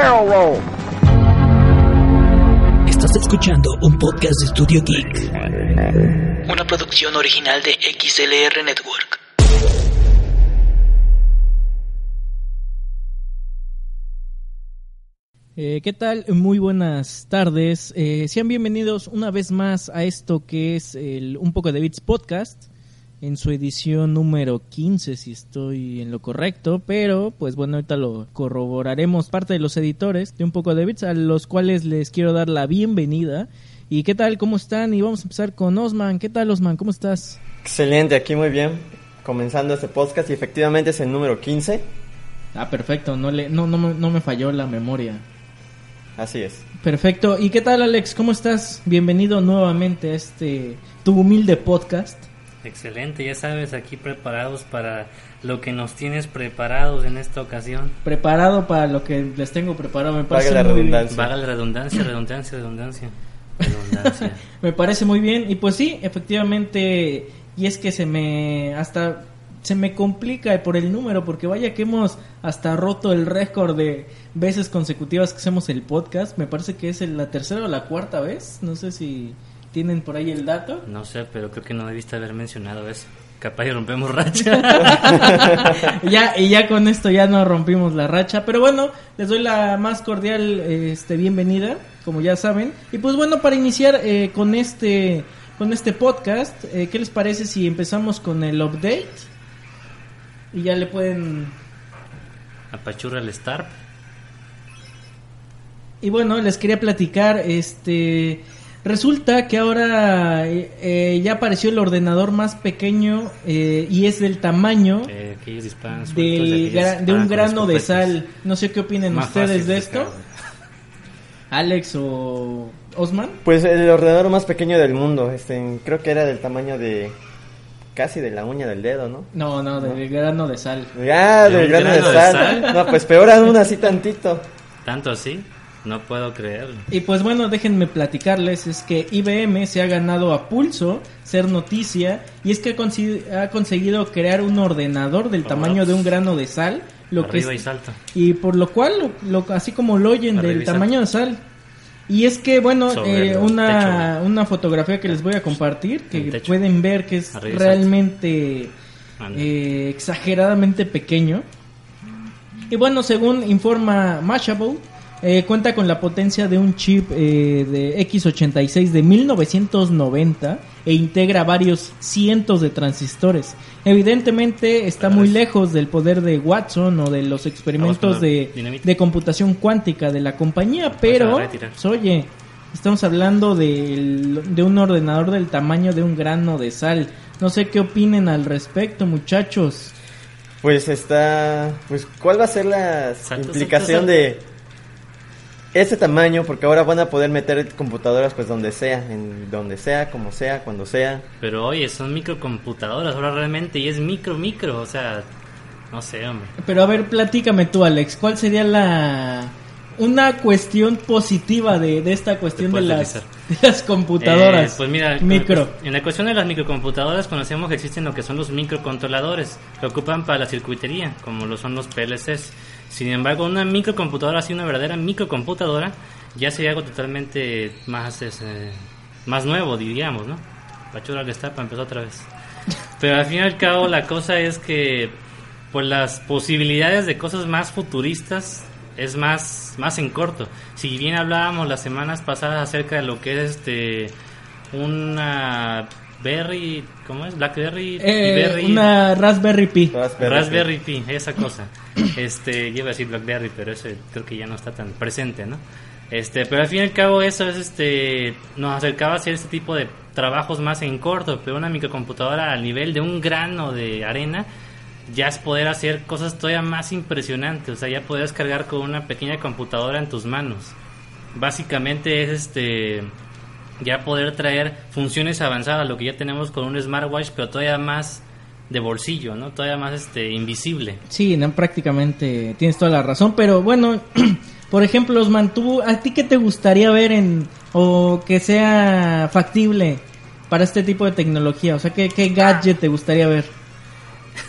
barrel roll. Estás escuchando un podcast de Studio Geek. Una producción original de XLR Network. Eh, ¿Qué tal? Muy buenas tardes. Eh, sean bienvenidos una vez más a esto que es el Un poco de Bits podcast en su edición número 15, si estoy en lo correcto, pero pues bueno, ahorita lo corroboraremos parte de los editores de Un poco de Bits, a los cuales les quiero dar la bienvenida. ¿Y qué tal? ¿Cómo están? Y vamos a empezar con Osman. ¿Qué tal, Osman? ¿Cómo estás? Excelente, aquí muy bien. Comenzando este podcast y efectivamente es el número 15. Ah, perfecto, no, le, no, no, no me falló la memoria. Así es. Perfecto. ¿Y qué tal, Alex? ¿Cómo estás? Bienvenido nuevamente a este tu humilde podcast. Excelente, ya sabes, aquí preparados para lo que nos tienes preparados en esta ocasión. Preparado para lo que les tengo preparado. Me parece, Valga la muy, redundancia. Vaga la redundancia, redundancia, redundancia. Redundancia. me parece muy bien. Y pues sí, efectivamente. Y es que se me. Hasta. Se me complica por el número, porque vaya que hemos hasta roto el récord de veces consecutivas que hacemos el podcast. Me parece que es el- la tercera o la cuarta vez. No sé si tienen por ahí el dato. No sé, pero creo que no debiste haber mencionado eso. Capaz y rompemos racha. ya y ya con esto ya no rompimos la racha pero bueno les doy la más cordial este bienvenida como ya saben y pues bueno para iniciar eh, con este con este podcast eh, qué les parece si empezamos con el update y ya le pueden Apachurra el Starp. y bueno les quería platicar este resulta que ahora eh, eh, ya apareció el ordenador más pequeño eh, y es del tamaño Eh, de de un grano de sal. No sé qué opinen Más ustedes de esto, Alex o Osman. Pues el ordenador más pequeño del mundo. Este, creo que era del tamaño de. casi de la uña del dedo, ¿no? No, no, del grano de sal. Ah, ¿De del grano de grano de sal. sal? No, pues peor aún así tantito. ¿Tanto así? No puedo creerlo. Y pues bueno, déjenme platicarles, es que IBM se ha ganado a pulso ser noticia y es que ha, conseguido crear un ordenador del tamaño de un grano de sal, lo que es- y y por lo cual, lo, lo- así como lo oyen, Arriba del tamaño de sal. Y es que, bueno, eh, una, techo. una fotografía que les voy a compartir, que pueden ver que es Arriba realmente eh, exageradamente pequeño. Y bueno, según informa Mashable, eh, cuenta con la potencia de un chip eh, de X86 de 1990 e integra varios cientos de transistores. Evidentemente está muy lejos del poder de Watson o de los experimentos de, de computación cuántica de la compañía, pero, pues, oye, estamos hablando del- de un ordenador del tamaño de un grano de sal. No sé qué opinen al respecto, muchachos. Pues está. Pues, ¿cuál va a ser la Salto, implicación salto, de ese tamaño? Porque ahora van a poder meter computadoras, pues donde sea, en donde sea, como sea, cuando sea. Pero oye, son microcomputadoras ahora realmente y es micro, micro. O sea, no sé, hombre. Pero a ver, platícame tú, Alex, ¿cuál sería la una cuestión positiva de, de esta cuestión de las, de las computadoras? Eh, pues mira, micro. en la cuestión de las microcomputadoras conocemos que existen lo que son los microcontroladores que ocupan para la circuitería, como lo son los PLCs. Sin embargo, una microcomputadora, así una verdadera microcomputadora, ya sería algo totalmente más este, más nuevo, diríamos, ¿no? Pachura que está para empezar otra vez. Pero al fin y al cabo la cosa es que pues las posibilidades de cosas más futuristas es más más en corto. Si bien hablábamos las semanas pasadas acerca de lo que es este una Berry, ¿cómo es? Blackberry, Eh, Berry, una Raspberry Pi. Raspberry. Raspberry Pi, esa cosa. Este, yo iba a decir Blackberry, pero ese creo que ya no está tan presente, ¿no? Este, pero al fin y al cabo eso es este nos acercaba a hacer este tipo de trabajos más en corto, pero una microcomputadora al nivel de un grano de arena ya es poder hacer cosas todavía más impresionantes, o sea, ya podrías cargar con una pequeña computadora en tus manos. Básicamente es este ya poder traer funciones avanzadas, lo que ya tenemos con un smartwatch, pero todavía más de bolsillo, ¿no? Todavía más este invisible. Sí, no, prácticamente tienes toda la razón, pero bueno, por ejemplo, Osman, ¿tú, ¿a ti qué te gustaría ver en o que sea factible para este tipo de tecnología? O sea, ¿qué, qué gadget te gustaría ver?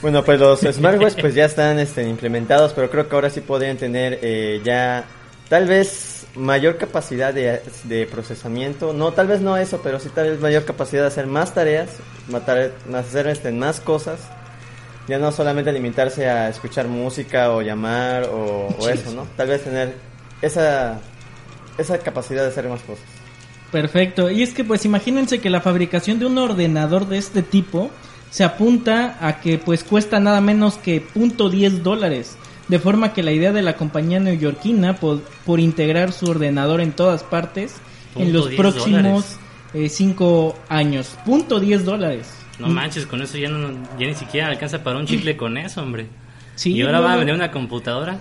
Bueno, pues los smartwatches pues ya están este, implementados, pero creo que ahora sí podrían tener eh, ya tal vez mayor capacidad de, de procesamiento, no, tal vez no eso, pero sí tal vez mayor capacidad de hacer más tareas, matar, hacer este, más cosas, ya no solamente limitarse a escuchar música o llamar o, o eso, ¿no? Tal vez tener esa, esa capacidad de hacer más cosas. Perfecto. Y es que pues imagínense que la fabricación de un ordenador de este tipo se apunta a que pues cuesta nada menos que .10 dólares. De forma que la idea de la compañía neoyorquina por, por integrar su ordenador en todas partes en los 10 próximos 5 años. Punto 10 dólares. No manches, con eso ya, no, ya ni siquiera alcanza para un chicle con eso, hombre. Sí, y ahora no, va a vender una computadora.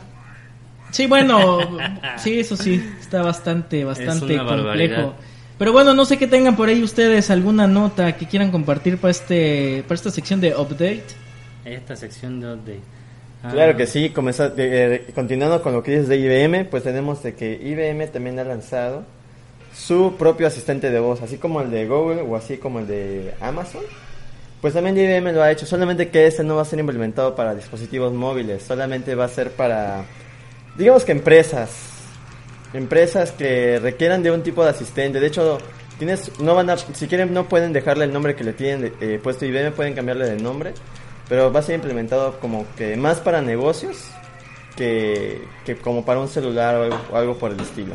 Sí, bueno, sí, eso sí, está bastante, bastante barbaridad. complejo. Pero bueno, no sé qué tengan por ahí ustedes alguna nota que quieran compartir para este, para esta sección de update. Esta sección de... de- ah, Claro que sí, comenzó- continuando con lo que dices de IBM, pues tenemos de que IBM también ha lanzado su propio asistente de voz, así como el de Google o así como el de Amazon. Pues también IBM lo ha hecho, solamente que este no va a ser implementado para dispositivos móviles, solamente va a ser para, digamos que empresas, empresas que requieran de un tipo de asistente. De hecho, tienes, no van a, si quieren no pueden dejarle el nombre que le tienen eh, puesto IBM, pueden cambiarle de nombre, pero va a ser implementado como que más para negocios que, que como para un celular o algo, o algo por el estilo.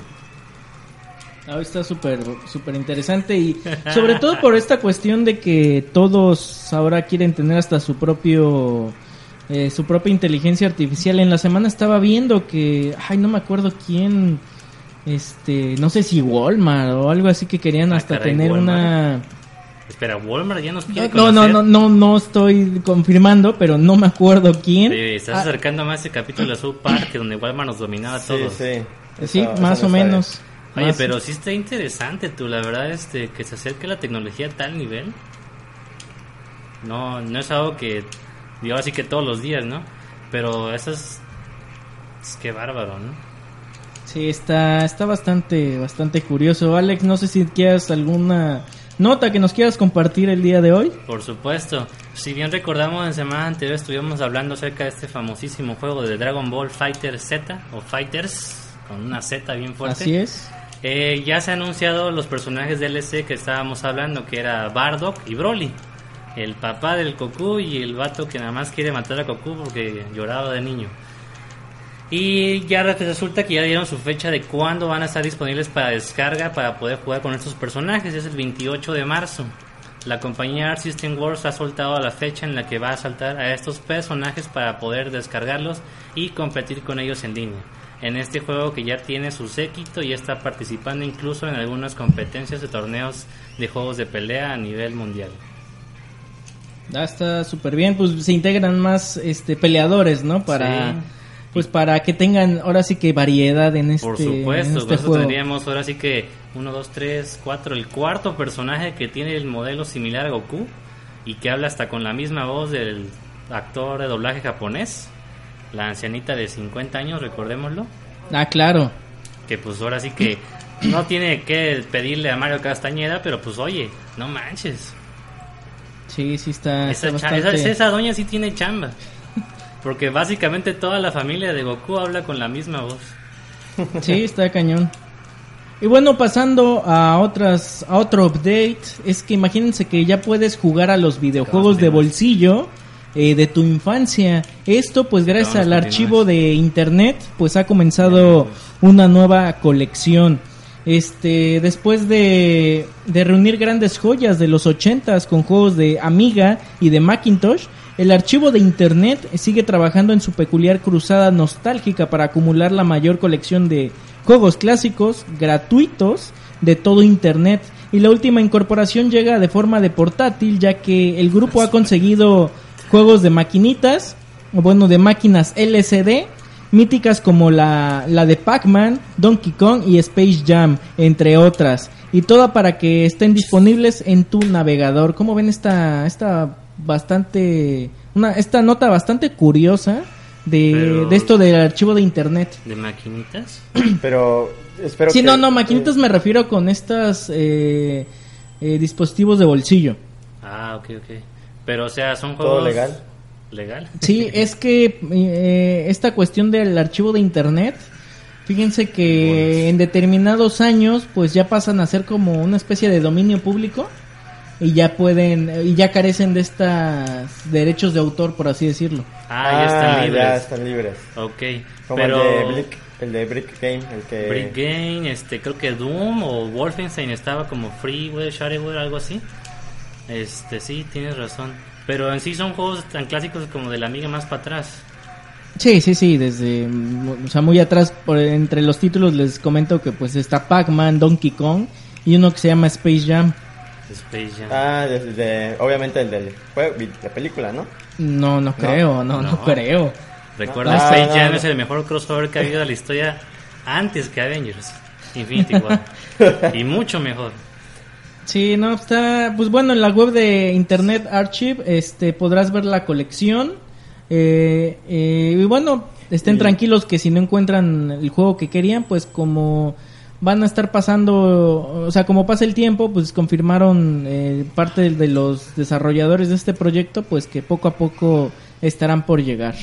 Ah, está súper súper interesante y sobre todo por esta cuestión de que todos ahora quieren tener hasta su propio eh, su propia inteligencia artificial. En la semana estaba viendo que, ay, no me acuerdo quién, este, no sé si Walmart o algo así que querían Ah, hasta caray, tener una Espera, Walmart ya nos quiere no, no, no, no, no estoy confirmando, pero no me acuerdo quién. Estás Ah, acercando más ese capítulo de South Park, donde Walmart nos dominaba a todos. Sí, sí. sí, Esa- más o menos. Oye, Más- pero sí está interesante tú, la verdad, este, que se acerque la tecnología a tal nivel. No, no es algo que, digo así que todos los días, ¿no? Pero eso es, es que bárbaro, ¿no? Sí, está, está bastante, bastante curioso. Alex, no sé si quieras alguna nota que nos quieras compartir el día de hoy. Por supuesto. Si bien recordamos en semana anterior estuvimos hablando acerca de este famosísimo juego de Dragon Ball Fighter Z o Fighters con una Z bien fuerte. Así es. Eh, ya se han anunciado los personajes DLC que estábamos hablando, que era Bardock y Broly. El papá del Goku y el vato que nada más quiere matar a Goku porque lloraba de niño. Y ya resulta que ya dieron su fecha de cuándo van a estar disponibles para descarga para poder jugar con estos personajes. Es el 28 de marzo. La compañía Art System Works ha soltado la fecha en la que va a saltar a estos personajes para poder descargarlos y competir con ellos en línea. En este juego que ya tiene su séquito y está participando incluso en algunas competencias de torneos de juegos de pelea a nivel mundial. Ya está súper bien, pues se integran más este peleadores, ¿no? Para Sí. Pues para que tengan ahora sí que variedad en este, Por supuesto, en este eso juego. tendríamos ahora sí que 1, 2, 3, 4, el cuarto personaje que tiene el modelo similar a Goku y que habla hasta con la misma voz del actor de doblaje japonés, la ancianita de 50 años, recordémoslo, Ah, claro. que pues ahora sí que no tiene que pedirle a Mario Castañeda, pero pues oye, no manches, Sí, sí está, esa, está cha- bastante- esa- esa doña sí tiene chamba, porque básicamente toda la familia de Goku habla con la misma voz. Sí, está cañón. Y bueno, pasando a otras a otro update, es que imagínense que ya puedes jugar a los videojuegos de bolsillo eh, de tu infancia. Esto pues gracias al archivo de internet, pues ha comenzado una nueva colección. Este, después de, de reunir grandes joyas de los 80s con juegos de Amiga y de Macintosh, el archivo de Internet sigue trabajando en su peculiar cruzada nostálgica para acumular la mayor colección de juegos clásicos gratuitos de todo Internet. Y la última incorporación llega de forma de portátil, ya que el grupo ha conseguido juegos de maquinitas, bueno, de máquinas LCD, míticas como la, la de Pac-Man, Donkey Kong y Space Jam, entre otras. Y toda para que estén disponibles en tu navegador. ¿Cómo ven esta, esta bastante, una, esta nota bastante curiosa de, Pero- de esto del archivo de internet? ¿De maquinitas? Pero espero Sí, que... no, no, maquinitas me refiero con estos eh, eh, dispositivos de bolsillo. Ah, ok, ok. Pero, o sea, son Todo juegos... legal. ¿Legal? Sí, es que eh, esta cuestión del archivo de internet Fíjense que en determinados años pues ya pasan a ser como una especie de dominio público y ya pueden y ya carecen de estos derechos de autor por así decirlo. Ah, ya están libres. Ya están libres. Ok, Como pero el de Brick, el de Brick Game, el que... Brick Game, este, creo que Doom o Wolfenstein estaba como freeware, shareware, algo así. Este, sí, tienes razón. Pero en sí son juegos tan clásicos como de la amiga más para atrás. Sí, sí, sí, desde o sea, muy atrás por entre los títulos les comento que pues está Pac-Man, Donkey Kong y uno que se llama Space Jam. Space Jam. Ah, de, de- obviamente el del juego, la película, ¿no? No, no creo, no, no, No. creo. Recuerda, No, Space no, Jam no. es el mejor crossover que ha habido en la historia antes que Avengers. Infinity War. y mucho mejor. Sí, no, está, pues bueno, en la web de Internet Archive este, podrás ver la colección. Eh, eh, y bueno, estén Y- tranquilos que si no encuentran el juego que querían, pues como van a estar pasando, o sea, como pasa el tiempo, pues confirmaron eh, parte de los desarrolladores de este proyecto, pues que poco a poco estarán por llegar.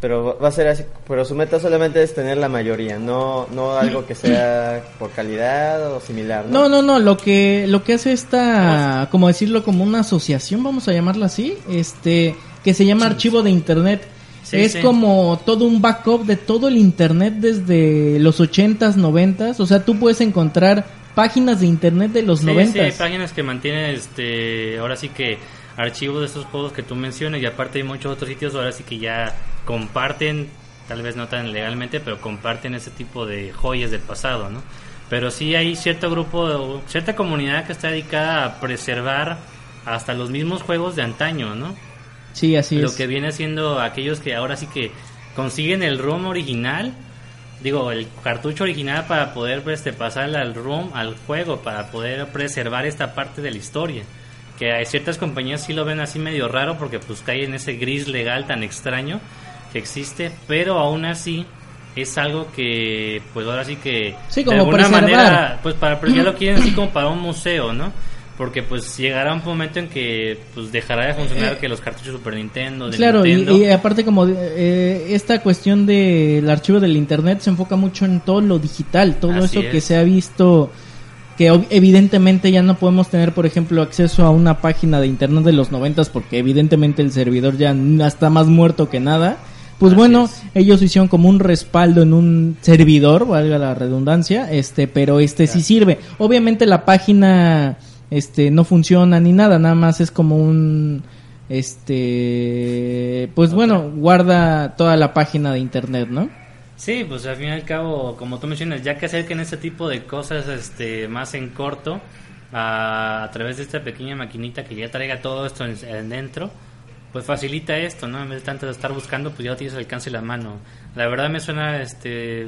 Pero va a ser así, pero su meta solamente es tener la mayoría, no no algo que sea por calidad o similar, No, ¿no? no, no, lo que lo que hace esta, como decirlo, como una asociación, vamos a llamarla así, este, que se llama Archivo de Internet. Sí, es sí. como todo un backup de todo el Internet desde los 80s, 90s, o sea, tú puedes encontrar páginas de Internet de los Sí, 90s. sí, hay páginas que mantienen, este, ahora sí que archivos de esos juegos que tú mencionas y aparte hay muchos otros sitios ahora sí que ya comparten, tal vez no tan legalmente, pero comparten ese tipo de joyas del pasado, ¿no? Pero sí hay cierto grupo, cierta comunidad que está dedicada a preservar hasta los mismos juegos de antaño, ¿no? Sí, así lo es. que viene siendo aquellos que ahora sí que consiguen el ROM original, digo, el cartucho original para poder este, pasar al ROM al juego, para poder preservar esta parte de la historia. Que hay ciertas compañías sí lo ven así medio raro porque pues cae en ese gris legal tan extraño que existe, pero aún así es algo que pues ahora sí que Sí, de alguna preservar. manera pues para pero ya lo quieren así como para un museo, ¿no? Porque pues llegará un momento en que pues dejará de funcionar que los cartuchos Super Nintendo, de Eh, Claro, y, Nintendo. y aparte como eh, esta cuestión del archivo del internet se enfoca mucho en todo lo digital, todo Así eso que se ha visto que evidentemente ya no podemos tener, por ejemplo, acceso a una página de internet de los noventas porque evidentemente el servidor ya está más muerto que nada. Pues Así bueno, es. ellos hicieron como un respaldo en un servidor, valga la redundancia, este, pero este sí sirve. Obviamente la página este no funciona ni nada, nada más es como un este pues bueno, guarda toda la página de internet, ¿no? Sí, pues al fin y al cabo, como tú mencionas, ya que acerquen este tipo de cosas este más en corto, a, a través de esta pequeña maquinita que ya traiga todo esto en, en dentro, pues facilita esto, ¿no? En vez de tanto de estar buscando, pues ya tienes al alcance de la mano. La verdad me suena, este,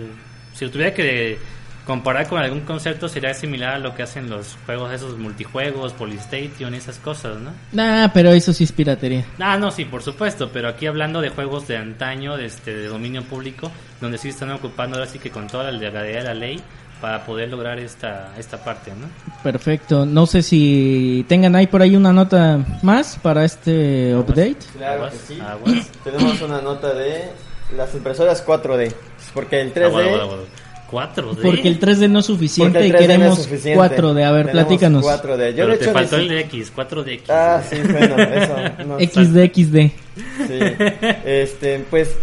si lo tuviera que comparar con algún concepto, sería similar a lo que hacen los juegos esos multijuegos, Polystation y esas cosas, ¿no? Ah, pero eso sí es piratería. Ah, no, sí, por supuesto, pero aquí hablando de juegos de antaño, de, este, de dominio público, donde sí están ocupando ahora sí que con toda la legalidad de la ley para poder lograr esta, esta parte, ¿no? Perfecto. No sé si tengan ahí por ahí una nota más para este update. Claro Aguas, que sí. aguas. Tenemos una nota de las impresoras 4D, porque el 3D Agua, agua, agua. 4D. Porque el 3D no es suficiente porque y el 3D no es queremos suficiente. 4D. A ver, Tenemos platícanos. 4D. Yo Pero de te hecho faltó el de X, 4DX. Ah, sí, bueno, eso. no, XD, XD. Sí. Este, pues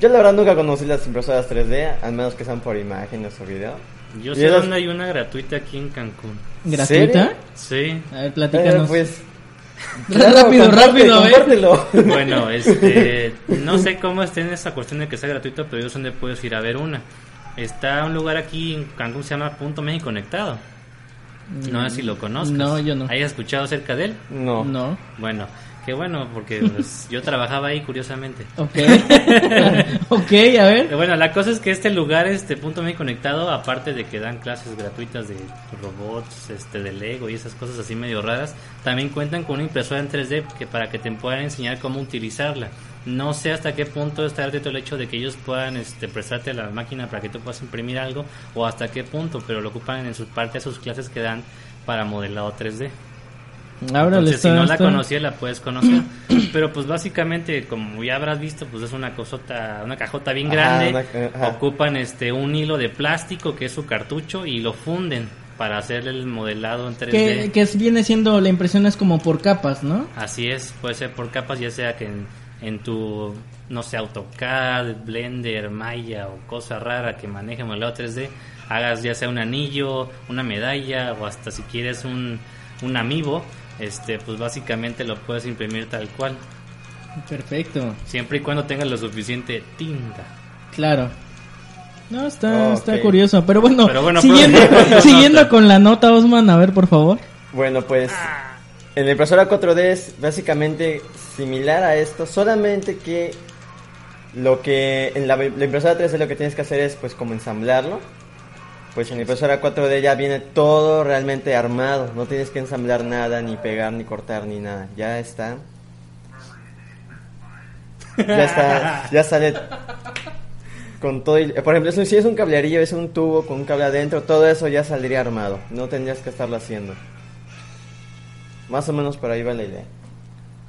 yo la verdad nunca conocí las impresoras 3D, al menos que sean por imágenes o video. Yo Y sé dónde hay una gratuita aquí en Cancún. ¿Gratuita? Sí. A ver, Eh, platícanos. pues rápido, comparte, rápido, a ver. compártelo. Bueno, este, no sé cómo esté en esa cuestión de que sea gratuito, pero yo sé dónde puedes ir a ver una. Está un lugar aquí en Cancún se llama Punto México Conectado. No sé si lo conozcas. No, yo no. ¿Hayas escuchado acerca de él? No. No. Bueno, qué bueno, porque pues, yo trabajaba ahí curiosamente. Ok. ok, a ver. Bueno, la cosa es que este lugar, este Punto México Conectado, aparte de que dan clases gratuitas de robots, este de Lego y esas cosas así medio raras, también cuentan con una impresora en 3D que para que te puedan enseñar cómo utilizarla. No sé hasta qué punto está gratuito el hecho de que ellos puedan este, prestarte la máquina para que tú puedas imprimir algo o hasta qué punto, pero lo ocupan en sus parte de sus clases que dan para modelado 3D. Ahora Entonces, está- si no la conocías, la puedes conocer. Pero pues básicamente, como ya habrás visto, pues es una cosota, una cajota bien Ajá, grande. una- ajá. Ocupan este un hilo de plástico que es su cartucho y lo funden para hacer el modelado en 3D. Que, viene siendo la impresión es como por capas, ¿no? Así es, puede ser por capas, ya sea que en, en tu, no sé, AutoCAD, Blender, Maya o cosa rara que maneje modelado 3D, hagas ya sea un anillo, una medalla o hasta si quieres un, un amiibo, este, pues básicamente lo puedes imprimir tal cual, Perfecto, siempre y cuando tengas lo suficiente tinta. claro. No, está, Oh, está curioso, pero bueno, Pero bueno, siguiendo, pero- siguiendo con la nota, Osman, a ver, por favor. Bueno, pues en la impresora 4D es básicamente similar a esto, solamente que lo que en la, la impresora 3D lo que tienes que hacer es pues como ensamblarlo. Pues en la impresora 4D ya viene todo realmente armado, no tienes que ensamblar nada, ni pegar, ni cortar, ni nada, ya está. Ya está, ya sale con todo. por ejemplo, si es un cablerillo, es un tubo con un cable adentro, todo eso ya saldría armado, no tendrías que estarlo haciendo. Más o menos por ahí va la idea.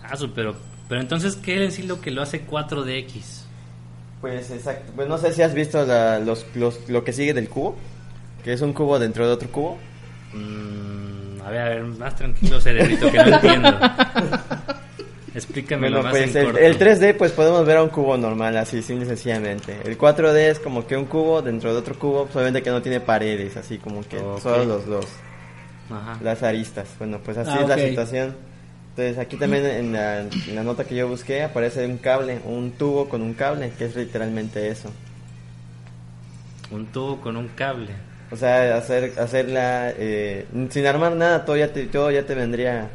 Ah, pero, pero entonces, ¿qué es lo que lo hace 4DX? Pues exacto. Pues no sé si has visto la- los, los- lo que sigue del cubo. Que es un cubo dentro de otro cubo. Mm, a ver, a ver, más tranquilo, cerebrito, que no entiendo. Explícamelo Bueno, más pues en el, corto. el 3D pues podemos ver a un cubo normal, así, simple y sencillamente. El 4D es como que un cubo dentro de otro cubo, solamente que no tiene paredes, así como que Ok. solo los, los, Ajá. las aristas. Bueno, pues así Ah, es la situación. Entonces aquí también en la, en la nota que yo busqué aparece un cable, un tubo con un cable, que es literalmente eso. Un tubo con un cable. O sea, hacer, hacerla eh, sin armar nada, todo ya, te, todo ya te vendría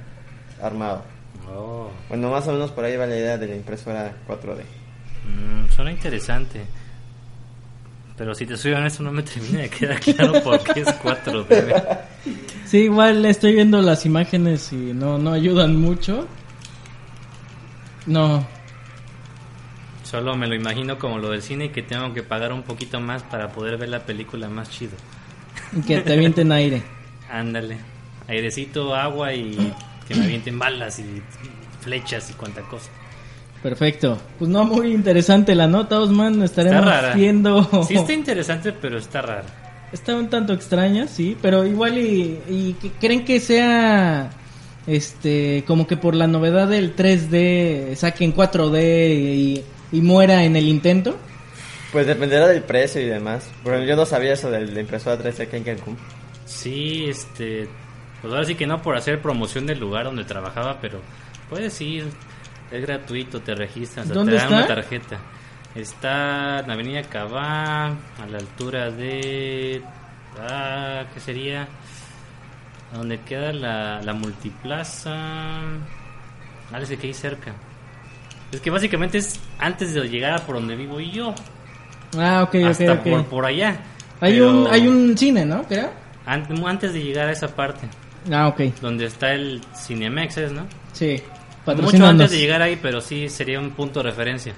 armado. Oh, Bueno, más o menos por ahí va la idea de la impresora 4D. mm, suena interesante. Pero si te soy honesto, no me termina de quedar claro por qué es 4D. Sí, igual estoy viendo las imágenes y no, no ayudan mucho. No, Solo me lo imagino como lo del cine y que tengo que pagar un poquito más para poder ver la película más chido. Que te avienten aire. Ándale. Airecito, agua y que me avienten balas y flechas y cuanta cosa. Perfecto. Pues no, muy interesante la nota, Osman. Estaremos Está viendo. Sí está interesante, pero está rara. Está un tanto extraña, sí, pero igual y, y que- creen que sea este como que por la novedad del 3D saquen 4D y, y muera en el intento. Pues dependerá del precio y demás. Bueno, yo no sabía eso de la impresora 3D aquí en Cancún. Sí, este. Pues ahora sí que no por hacer promoción del lugar donde trabajaba, pero puedes ir. Es gratuito, te registras, te ¿Dónde dan una tarjeta. Está en Avenida Cabá, a la altura de. Ah, ¿Qué sería? Donde queda la, la multiplaza. Ah, ese que hay cerca. Es que básicamente es antes de llegar a por donde vivo yo. Ah, ok, hasta ok. por, por allá. Hay Pero un hay un cine, ¿no? Creo. an- Antes de llegar a esa parte, Ah, ok. donde está el Cinemex, ¿es, ¿no? Sí. Mucho antes de llegar ahí, pero sí sería un punto de referencia.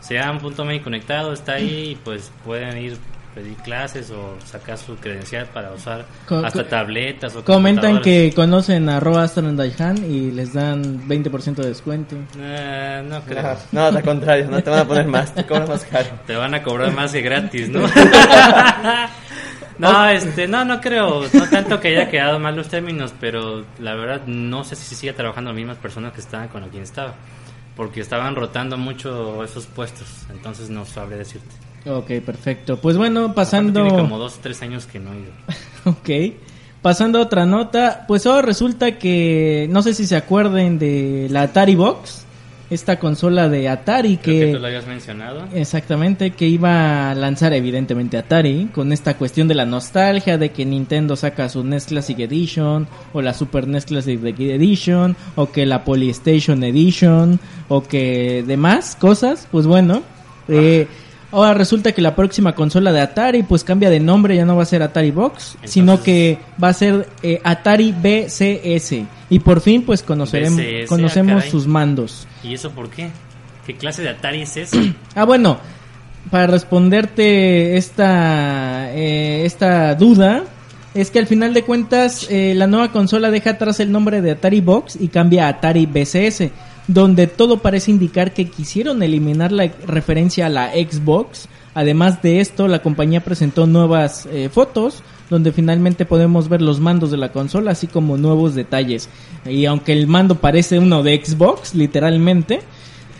Sea un punto medio conectado, está ahí y pues pueden ir pedir clases o sacar su credencial para usar Co- hasta tabletas o Comentan que conocen a Roa y les dan 20% de descuento. Eh, no creo. No, no, al contrario, no te van a poner más, te cobran más caro. Te van a cobrar más que gratis, ¿no? no, este, no, no creo, no tanto que haya quedado mal los términos, pero la verdad no sé si sigue trabajando las mismas personas que estaban con quien estaba, porque estaban rotando mucho esos puestos, entonces no sabré decirte. Ok, perfecto. Pues bueno, pasando... Tiene como dos tres años que no he ido. Ok. Pasando a otra nota, pues ahora resulta que no sé si se acuerden de la Atari Box, esta consola de Atari Creo que que tú lo habías mencionado. exactamente que iba a lanzar evidentemente Atari con esta cuestión de la nostalgia de que Nintendo saca su NES Classic Edition o la Super NES Classic Edition o que la Polystation Edition o que demás cosas, pues bueno, eh, Ahora resulta que la próxima consola de Atari pues cambia de nombre, ya no va a ser Atari Box, Entonces- sino que va a ser eh, Atari BCS. Y por fin pues conoceremos, BCS, ah, conocemos sus mandos. ¿Y eso por qué? ¿Qué clase de Atari es esa? Ah, bueno, para responderte esta, eh, esta duda, es que al final de cuentas eh, la nueva consola deja atrás el nombre de Atari Box y cambia a Atari BCS, donde todo parece indicar que quisieron eliminar la referencia a la Xbox. Además de esto, la compañía presentó nuevas eh, fotos donde finalmente podemos ver los mandos de la consola, así como nuevos detalles. Y aunque el mando parece uno de Xbox, literalmente.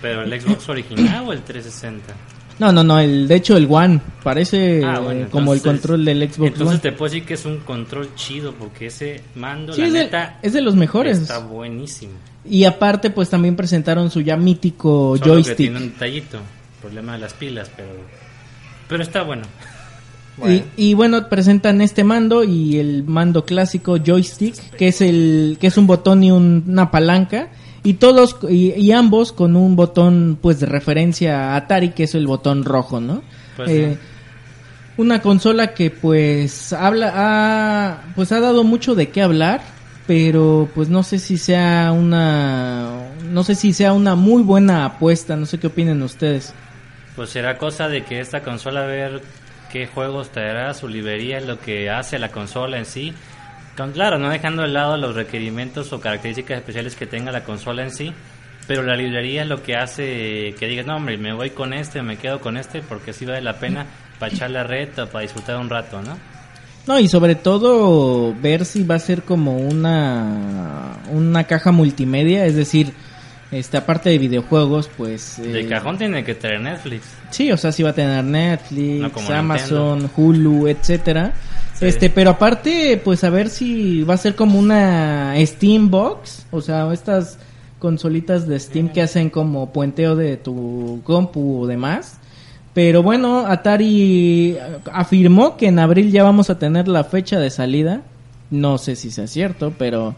¿Pero el Xbox original o el 360? No, no, no, el, de hecho el One parece Ah, bueno, eh, como el control del Xbox Entonces One. te puedo decir que es un control chido porque ese mando, Sí, la es de, neta, es de los mejores. está buenísimo. Y aparte, pues también presentaron su ya mítico Solo que joystick. tiene un detallito, problema de las pilas, pero pero está bueno. Bueno. Y, y bueno, presentan este mando y el mando clásico joystick, que es el que es un botón y un- una palanca y todos y, y ambos con un botón pues de referencia a Atari, que es el botón rojo, ¿no? Pues Eh, sí. Una consola que pues habla ha, pues ha dado mucho de qué hablar, pero pues no sé si sea una no sé si sea una muy buena apuesta, no sé qué opinen ustedes. Pues será cosa de que esta consola a ver qué juegos traerá su librería, lo que hace la consola en sí. Claro, no dejando de lado los requerimientos o características especiales que tenga la consola en sí, pero la librería es lo que hace que digas, no hombre, me voy con este, me quedo con este, porque sí vale la pena para echar la reta, para disfrutar un rato, ¿no? No, y sobre todo ver si va a ser como una una caja multimedia, es decir, esta parte de videojuegos, pues De eh, cajón tiene que traer Netflix. Sí, o sea, sí va a tener Netflix, No Amazon, Hulu, etcétera. Sí. Este, pero aparte, pues a ver si va a ser como una Steam Box, o sea, estas consolitas de Steam que hacen como puenteo de tu compu o demás. Pero bueno, Atari afirmó que en abril ya vamos a tener la fecha de salida. No sé si sea cierto, pero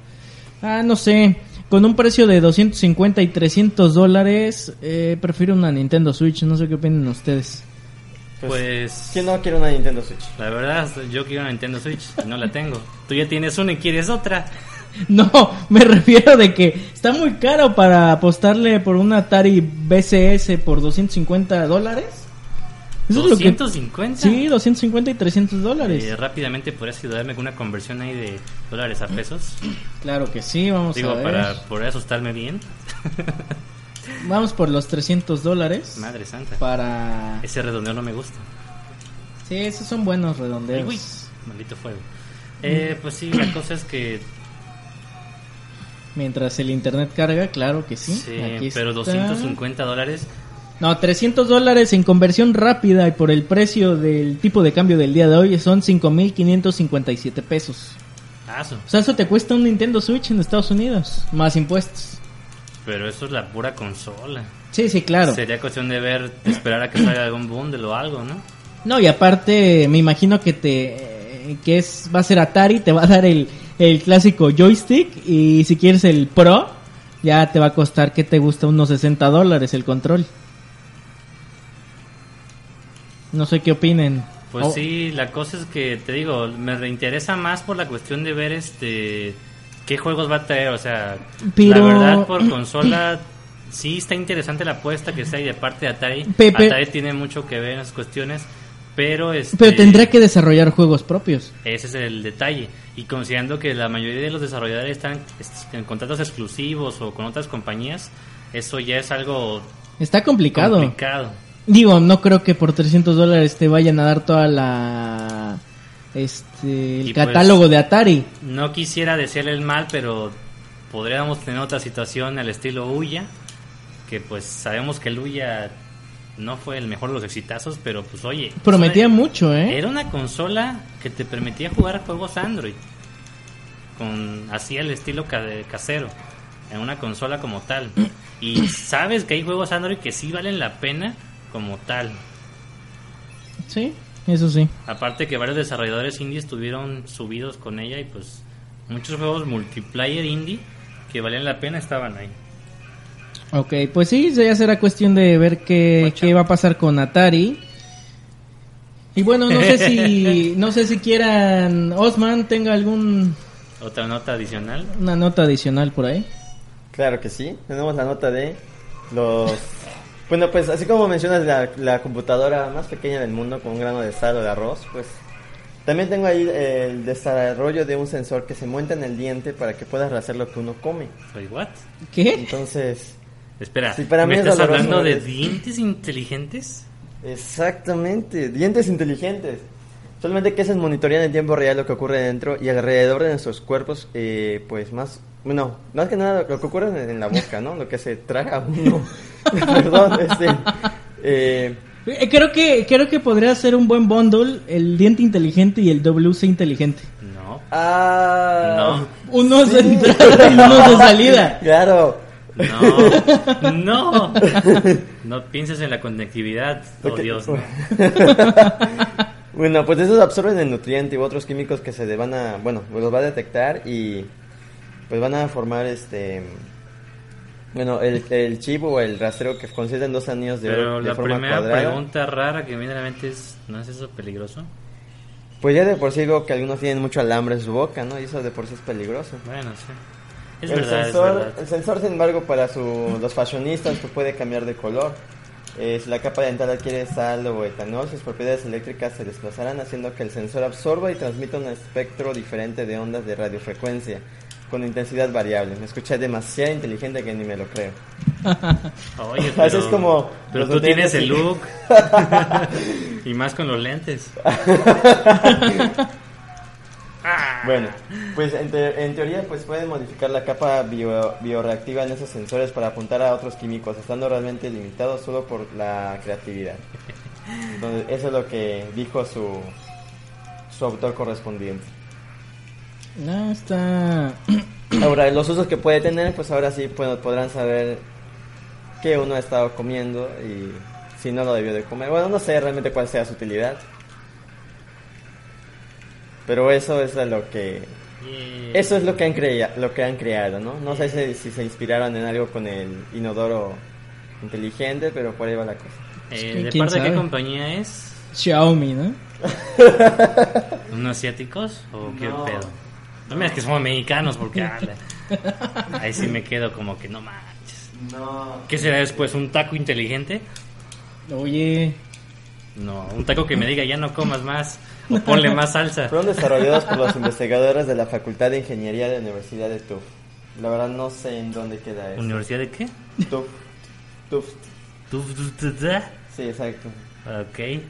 ah, no sé. Con un precio de 250 y 300 dólares, eh, prefiero una Nintendo Switch. No sé qué opinan ustedes. Pues, ¿Quién no quiere una Nintendo Switch? la verdad, yo quiero una Nintendo Switch y no la tengo. Tú ya tienes una y quieres otra. No, me refiero de que está muy caro para apostarle por un Atari BCS por 250 dólares. Eso es lo que- 250. Sí, 250 y 300 dólares. Eh, rápidamente podrías ayudarme con una conversión ahí de dólares a pesos. Claro que sí, vamos Digo, a ver. para poder asustarme bien. Vamos por los 300 dólares. Madre santa. Para... Ese redondeo no me gusta. Sí, esos son buenos redondeos. uy, maldito fuego. Eh, pues sí, la cosa es que Mientras el internet carga, claro que sí. sí, Aquí pero está. 250 dólares. No, 300 dólares en conversión rápida y por el precio del tipo de cambio del día de hoy son 5.557 pesos. Su- O sea, eso te cuesta un Nintendo Switch en Estados Unidos, más impuestos. pero eso es la pura consola. Sí, sí, claro. Sería cuestión de ver, de esperar a que salga algún bundle o algo, ¿no? No, y aparte me imagino que te eh, que es va a ser Atari, te va a dar el, el clásico joystick y si quieres el Pro ya te va a costar que te gusta unos 60 dólares el control. No sé qué opinen. Pues Oh, sí, la cosa es que te digo, me reinteresa más por la cuestión de ver este qué juegos va a traer, o sea, Pero- la verdad por consola sí está interesante la apuesta que sea y de parte de Atari, Pepe- Atari tiene mucho que ver en esas cuestiones, pero este Pero tendrá que desarrollar juegos propios. ese es el detalle y considerando que la mayoría de los desarrolladores están est- en contratos exclusivos o con otras compañías, eso ya es algo Está complicado. complicado. Digo, no creo que por 300 dólares te vayan a dar toda la este el Y pues- catálogo de Atari. No quisiera decirle el mal, pero podríamos tener otra situación al estilo Uya, que pues sabemos que el Uya no fue el mejor de los exitazos, pero pues oye, Prometía mucho, ¿eh? Era una consola que te permitía jugar juegos Android, con así el estilo ca- casero, en una consola como tal. Y sabes que hay juegos Android que sí valen la pena como tal. Sí, eso sí. Aparte que varios desarrolladores indie estuvieron subidos con ella y pues muchos juegos multiplayer indie que valían la pena estaban ahí. Ok, pues sí, ya será cuestión de ver qué, qué va a pasar con Atari. Y bueno, no sé si no sé si quieran Osman tenga algún Otra nota adicional. una nota adicional por ahí. Claro que sí. Tenemos la nota de los... Bueno, pues así como mencionas la, la computadora más pequeña del mundo con un grano de sal o de arroz, pues También tengo ahí el desarrollo de un sensor que se monta en el diente para que puedas hacer lo que uno come. Wait, what? ¿Qué? Entonces, Espera, para ¿me mí es estás doloroso hablando de dientes inteligentes? exactamente, dientes inteligentes. Solamente que esos monitorean en tiempo real lo que ocurre dentro y alrededor de nuestros cuerpos, eh, pues más, bueno, más que nada lo que ocurre en, en la boca, ¿no? Lo que se traga uno. Perdón, este, eh, Eh, Creo que, creo que podría ser un buen bundle el diente inteligente y el WC inteligente. No. ah, Uno es de entrada y uno es de salida. Claro. No, no. No pienses en la conectividad. Oh. Dios. no. Bueno, pues esos absorben el nutriente u otros químicos que se van a, bueno, los va a detectar y pues van a formar este, bueno, el, el chip o el rastreo que consiste en dos anillos de, Pero de la forma primera cuadrada. pregunta rara que me viene a la mente es, ¿no es eso peligroso? Pues ya de por sí digo que algunos tienen mucho alambre en su boca, ¿no? Y eso de por sí es peligroso. Bueno, sí. Es el, verdad, sensor, es verdad. el sensor, sin embargo, para su, los fashionistas pues puede cambiar de color. Eh, si la capa dental adquiere sal o etanol, sus propiedades eléctricas se desplazarán haciendo que el sensor absorba y transmita un espectro diferente de ondas de radiofrecuencia con intensidad variable. Me escuché demasiado inteligente que ni me lo creo. Oye, pero, es como pero tú tienes el look. y más con los lentes. Bueno, pues en, te- en teoría pues pueden modificar la capa bio- bioreactiva en esos sensores para apuntar a otros químicos, estando realmente limitados solo por la creatividad. Entonces, eso es lo que dijo su, su autor correspondiente. Ah, está. Ahora, los usos que puede tener, pues ahora sí pues, podrán saber qué uno ha estado comiendo y si no lo debió de comer. Bueno, no sé realmente cuál sea su utilidad. Pero eso es lo que Yeah. Eso es lo que han, crea lo que han creado, ¿no? No sé si, si se inspiraron en algo con el inodoro inteligente, pero por ahí va la cosa. Eh, ¿Quién ¿De parte de qué compañía es? Xiaomi, ¿no? ¿Unos asiáticos o qué No. pedo? No me digas que somos mexicanos porque ahí sí me quedo como que no manches. No. ¿Qué será después? ¿Un taco inteligente? Oye, No, un taco que me diga ya no comas más o ponle más salsa. Fueron desarrollados por los investigadores de la Facultad de Ingeniería de la Universidad de Tufts. La verdad no sé en dónde queda eso. ¿Universidad de qué? Tufts. Tufts. Tu- tu- tu- tu- Sí, exacto. Ok.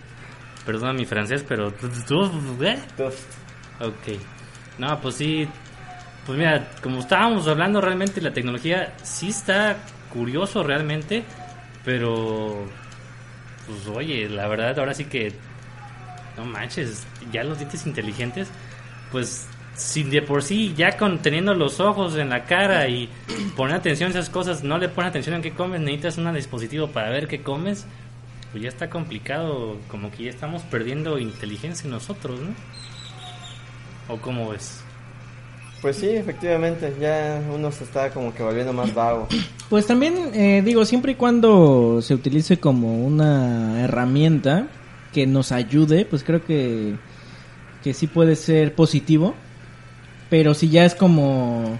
Perdona mi francés, pero... tu- tu- tu- ¿eh? Tufts. Ok. No, pues sí. Pues mira, como estábamos hablando, realmente la tecnología sí está curioso realmente, pero pues oye, la verdad ahora sí que no manches, ya los dientes inteligentes, pues si de por sí ya con teniendo los ojos en la cara y poner atención a esas cosas, no le pones atención en qué comes, necesitas un dispositivo para ver qué comes, pues ya está complicado, como que ya estamos perdiendo inteligencia en nosotros, ¿no? ¿O cómo ves? Pues sí, efectivamente, ya uno se está como que volviendo más vago. pues también eh, digo, siempre y cuando se utilice como una herramienta que nos ayude, pues creo que, que sí puede ser positivo. Pero si ya es como...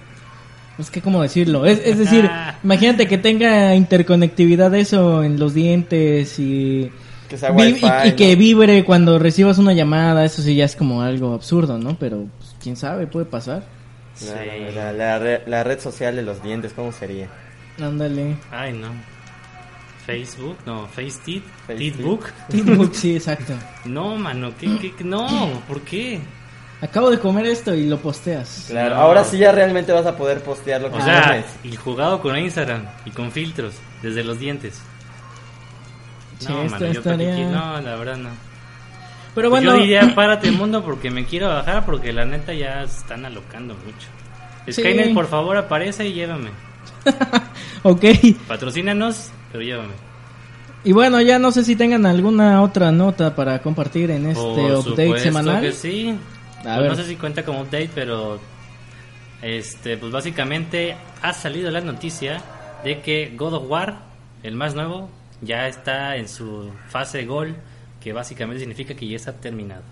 Es que, ¿cómo decirlo? Es, es decir, imagínate que tenga interconectividad eso en los dientes y... Que sea wifi, y, y que ¿no? vibre cuando recibas una llamada, eso sí ya es como algo absurdo, ¿no? Pero pues, quién sabe, puede pasar. La, Sí. la- la re- la red social de los dientes, ¿cómo sería? Ándale. Ay, no. Facebook, no, FaceTit, FaceTit. Titbook. Titbook, sí, exacto. No, mano, ¿qué, qué, qué? no, ¿por qué? Acabo de comer esto y lo posteas. Claro, No. ahora sí ya realmente vas a poder postear lo que O sea, comes. y jugado con Instagram y con filtros desde los dientes. Sí, No, esto mano, estaría- no, la verdad no. Pero Pues bueno, Yo diría, párate mundo porque me quiero bajar porque la neta ya se están alocando mucho. Sí. Skynet, por favor, aparece y llévame. ok. Patrocínanos, pero llévame. Y bueno, ya no sé si tengan alguna otra nota para compartir en este Por update semanal. que sí. A Pues ver. No sé si cuenta como update, pero este, pues básicamente ha salido la noticia de que God of War, el más nuevo, ya está en su fase gol, que básicamente significa que ya está terminado.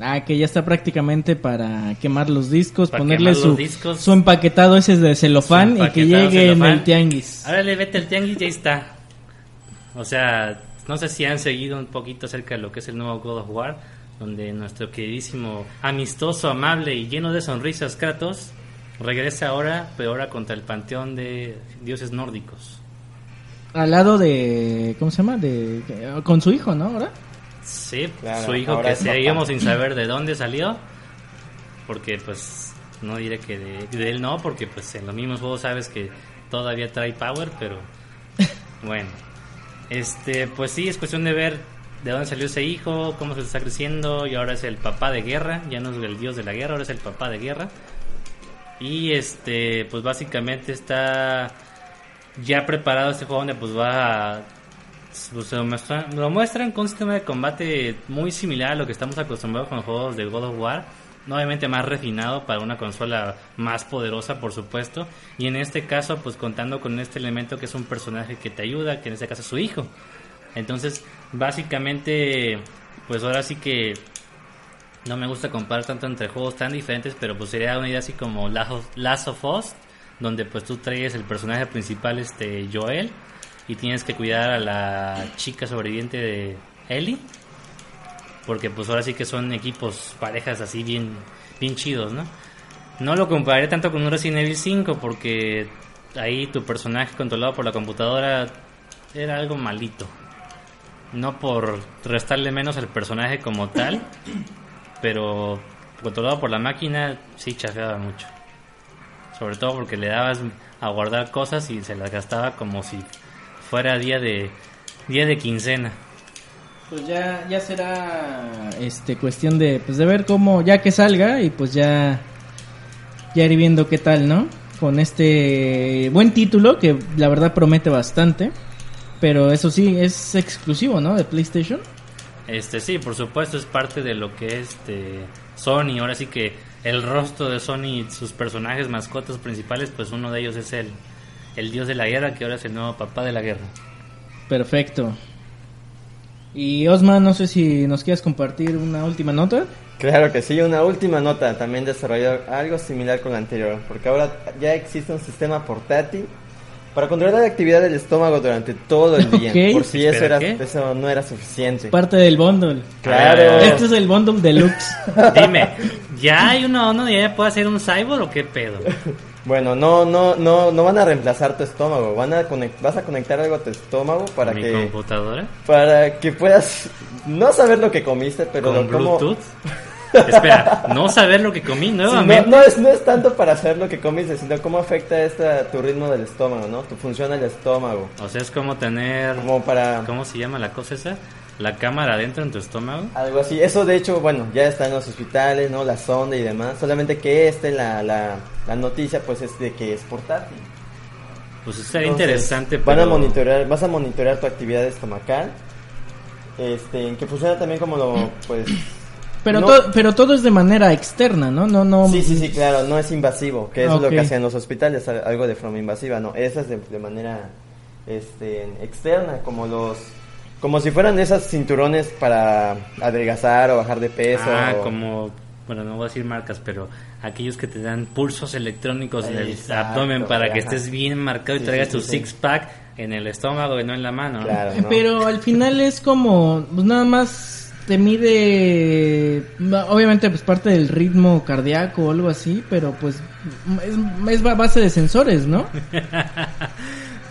Ah, que ya está prácticamente para quemar los discos, Para ponerle su, los discos. su empaquetado ese de celofán y que llegue en el tianguis. Árale, vete al tianguis, ya está. O sea, no sé si han seguido un poquito acerca de lo que es el nuevo God of War, donde nuestro queridísimo, amistoso, amable y lleno de sonrisas Kratos regresa ahora, pero ahora contra el panteón de dioses nórdicos. Al lado de. ¿Cómo se llama? De, de- con su hijo, ¿no? Ahora. Sí, Claro, su hijo que seguimos sin saber de dónde salió, porque pues no diré que de, de él no, porque pues en los mismos juegos sabes que todavía trae power, pero bueno, este pues sí, es cuestión de ver de dónde salió ese hijo, cómo se está creciendo y ahora es el papá de guerra, ya no es el dios de la guerra, ahora es el papá de guerra. Y este, pues básicamente está ya preparado este juego donde pues va a pues, lo, muestran, lo muestran con un sistema de combate muy similar a lo que estamos acostumbrados con juegos de God of War. Obviamente más refinado para una consola más poderosa, por supuesto. Y en este caso, pues contando con este elemento que es un personaje que te ayuda, que en este caso es su hijo. Entonces, básicamente, pues ahora sí que no me gusta comparar tanto entre juegos tan diferentes, pero pues sería una idea así como Last of Us, donde pues tú traes el personaje principal, este Joel, y tienes que cuidar a la chica sobreviviente de Ellie, porque pues ahora sí que son equipos, parejas así bien, bien chidos, ¿no? No lo compararé tanto con un Resident Evil 5, porque ahí tu personaje controlado por la computadora era algo malito. No por restarle menos al personaje como tal, pero controlado por la máquina sí chafeaba mucho. Sobre todo porque le dabas a guardar cosas y se las gastaba como si fuera día de día de quincena. Pues ya, ya será este cuestión de, pues de ver cómo, ya que salga y pues ya, ya ir viendo qué tal, ¿no? Con este buen título que la verdad promete bastante, pero eso sí, es exclusivo, ¿no? De PlayStation. Este sí, por supuesto es parte de lo que es este Sony. Ahora sí que el rostro de Sony, sus personajes mascotas principales, pues uno de ellos es el el dios de la guerra que ahora es el nuevo papá de la guerra. Perfecto. Y Osman, no sé si nos quieres compartir una última nota. Claro que sí, una última nota, también desarrolló algo similar con la anterior, porque ahora ya existe un sistema portátil para controlar la actividad del estómago durante todo el día. Ok. Por si eso, era, eso no era suficiente. Parte del bundle. Claro. Este es el bundle deluxe. Dime, ¿ya hay uno uno ya puede hacer un cyborg o qué pedo? Bueno, no, no, no, no van a reemplazar tu estómago, van a conect- vas a conectar algo a tu estómago para ¿Mi que, computadora? para que puedas no saber lo que comiste, pero ¿Con lo- Bluetooth? Espera, no saber lo que comí Sí, nuevamente. no, no es, no es tanto para saber lo que comiste, sino cómo afecta esta, tu ritmo del estómago, ¿no? Tu función del estómago. O sea, es como tener... Como para ¿Cómo se llama la cosa esa? La cámara adentro en tu estómago. algo así. Eso de hecho, bueno, ya está en los hospitales, ¿no? La sonda y demás. Solamente que este, la, la, la noticia, pues es de que es portátil. Pues sería interesante, Van pero... a monitorear, vas a monitorear tu actividad estomacal. Este, que funciona también como lo, pues... Pero, no- to- pero todo es de manera externa, ¿no? No, no. Sí, sí, sí, claro, no es invasivo, que es lo que hacen los hospitales, al- algo de forma invasiva, no, esa es de, de manera este, externa, como los, como si fueran esas cinturones para adelgazar o bajar de peso. Ah, o- como... Bueno, no voy a decir marcas, pero aquellos que te dan pulsos electrónicos en el Exacto, abdomen para que estés bien marcado y Sí, traigas sí, tu sí, six-pack en el estómago y no en la mano. ¿no? Claro, ¿no? Pero al final es como, pues nada más te mide, obviamente pues parte del ritmo cardíaco o algo así, pero pues es, es ba- base de sensores, ¿no?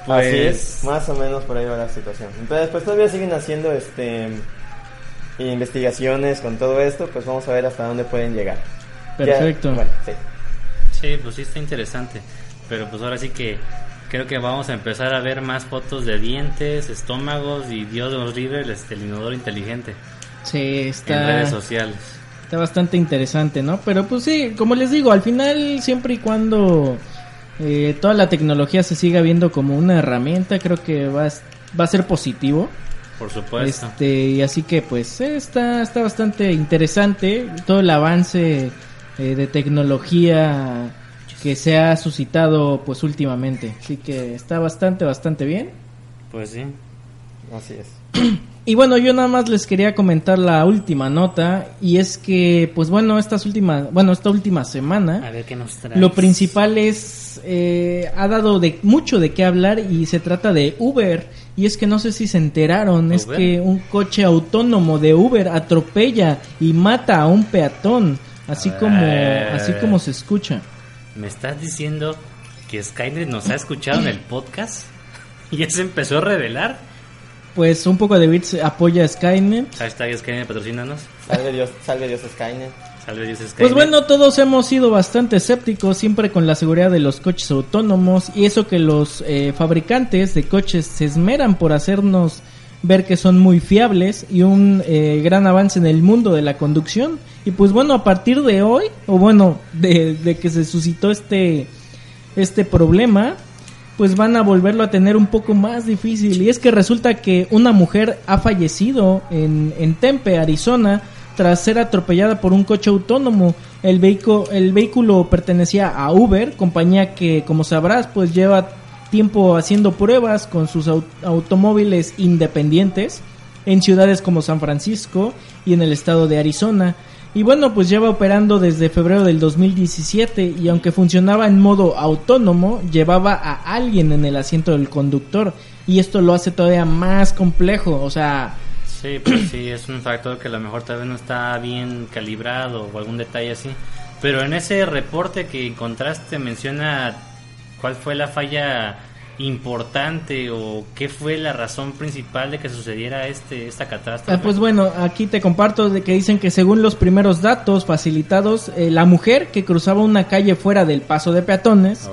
Pues- Así es, más o menos por ahí va la situación. Entonces, pues todavía siguen haciendo este investigaciones con todo esto, pues vamos a ver hasta dónde pueden llegar. Ya- Perfecto. bueno, sí. Sí, pues sí está interesante. Pero pues ahora sí que creo que vamos a empezar a ver más fotos de dientes, estómagos y Dios de los River, este, el inodoro inteligente Sí, en redes sociales. está bastante interesante, ¿no? Pero pues sí, como les digo, al final siempre y cuando eh, toda la tecnología se siga viendo como una herramienta, creo que va a, va a ser positivo. Por supuesto. Este, y así que pues eh, está, está bastante interesante todo el avance eh, de tecnología que se ha suscitado pues últimamente. Así que está bastante, bastante bien. Pues sí. Así es. Y bueno, yo nada más les quería comentar la última nota y es que, pues bueno, estas últimas, bueno, esta última semana, A ver qué nos trae. lo principal es, eh, ha dado de mucho de qué hablar y se trata de Uber. Y es que no sé si se enteraron, es que un coche autónomo de Uber atropella y mata a un peatón, así como, Eh. así como se escucha. ¿Me estás diciendo que Skynet nos ha escuchado en el podcast? ¿Y ya se empezó a revelar? Pues un poco de bits apoya a Skynet. Hashtag Skynet patrocínanos. Salve Dios, salve Dios Skynet. Salve Dios Skynet. Pues bueno, todos hemos sido bastante escépticos siempre con la seguridad de los coches autónomos y eso que los eh, fabricantes de coches se esmeran por hacernos ver que son muy fiables y un eh, gran avance en el mundo de la conducción. Y pues bueno, a partir de hoy, o bueno, de, de que se suscitó este, este problema, pues van a volverlo a tener un poco más difícil. Y es que resulta que una mujer ha fallecido en, en Tempe, Arizona, tras ser atropellada por un coche autónomo. El, vehículo el vehículo pertenecía a Uber, compañía que, como sabrás, pues lleva tiempo haciendo pruebas con sus au- automóviles independientes en ciudades como San Francisco y en el estado de Arizona. Y bueno, pues lleva operando desde febrero del 2017 y aunque funcionaba en modo autónomo, llevaba a alguien en el asiento del conductor y esto lo hace todavía más complejo, o sea, Sí, pues sí, es un factor que a lo mejor tal no está bien calibrado o algún detalle así. Pero en ese reporte que encontraste menciona cuál fue la falla importante o qué fue la razón principal de que sucediera este esta catástrofe. Ah, pues bueno, aquí te comparto de que dicen que según los primeros datos facilitados, eh, la mujer que cruzaba una calle fuera del paso de peatones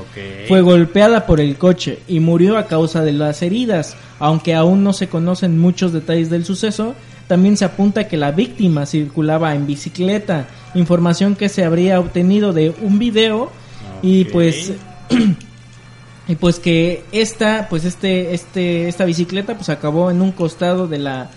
fue golpeada por el coche y murió a causa de las heridas. Aunque aún no se conocen muchos detalles del suceso, también se apunta que la víctima circulaba en bicicleta, información que se habría obtenido de un video y pues y pues que esta pues este este esta bicicleta pues acabó en un costado de la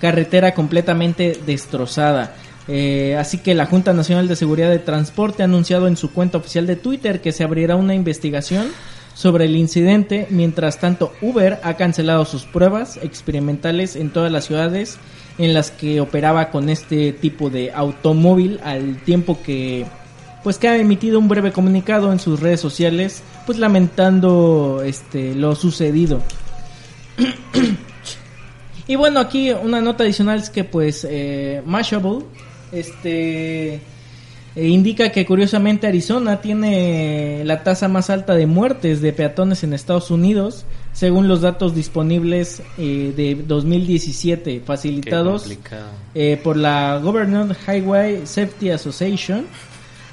carretera completamente destrozada. Eh, así que la Junta Nacional de Seguridad de Transporte ha anunciado en su cuenta oficial de Twitter que se abrirá una investigación sobre el incidente. Mientras tanto Uber ha cancelado sus pruebas experimentales en todas las ciudades en las que operaba con este tipo de automóvil al tiempo que pues que ha emitido un breve comunicado en sus redes sociales, pues lamentando este lo sucedido. y bueno, aquí una nota adicional es que pues eh, Mashable este eh, indica que curiosamente Arizona tiene la tasa más alta de muertes de peatones en Estados Unidos, según los datos disponibles eh, de 2017 Qué facilitados eh, por la Government Highway Safety Association.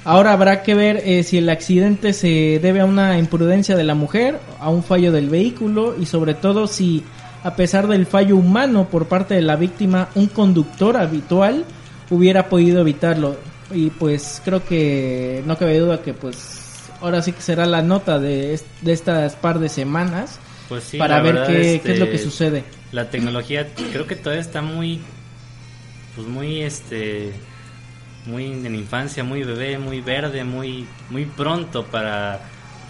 Ahora habrá que ver eh, si el accidente se debe a una imprudencia de la mujer, a un fallo del vehículo y sobre todo si, a pesar del fallo humano por parte de la víctima, un conductor habitual hubiera podido evitarlo. Y pues creo que no cabe duda que pues ahora sí que será la nota de, est- de estas par de semanas Pues sí, para ver qué, qué es lo que este, sucede. La tecnología creo que todavía está muy pues muy este muy en infancia, muy bebé, muy verde, muy muy pronto para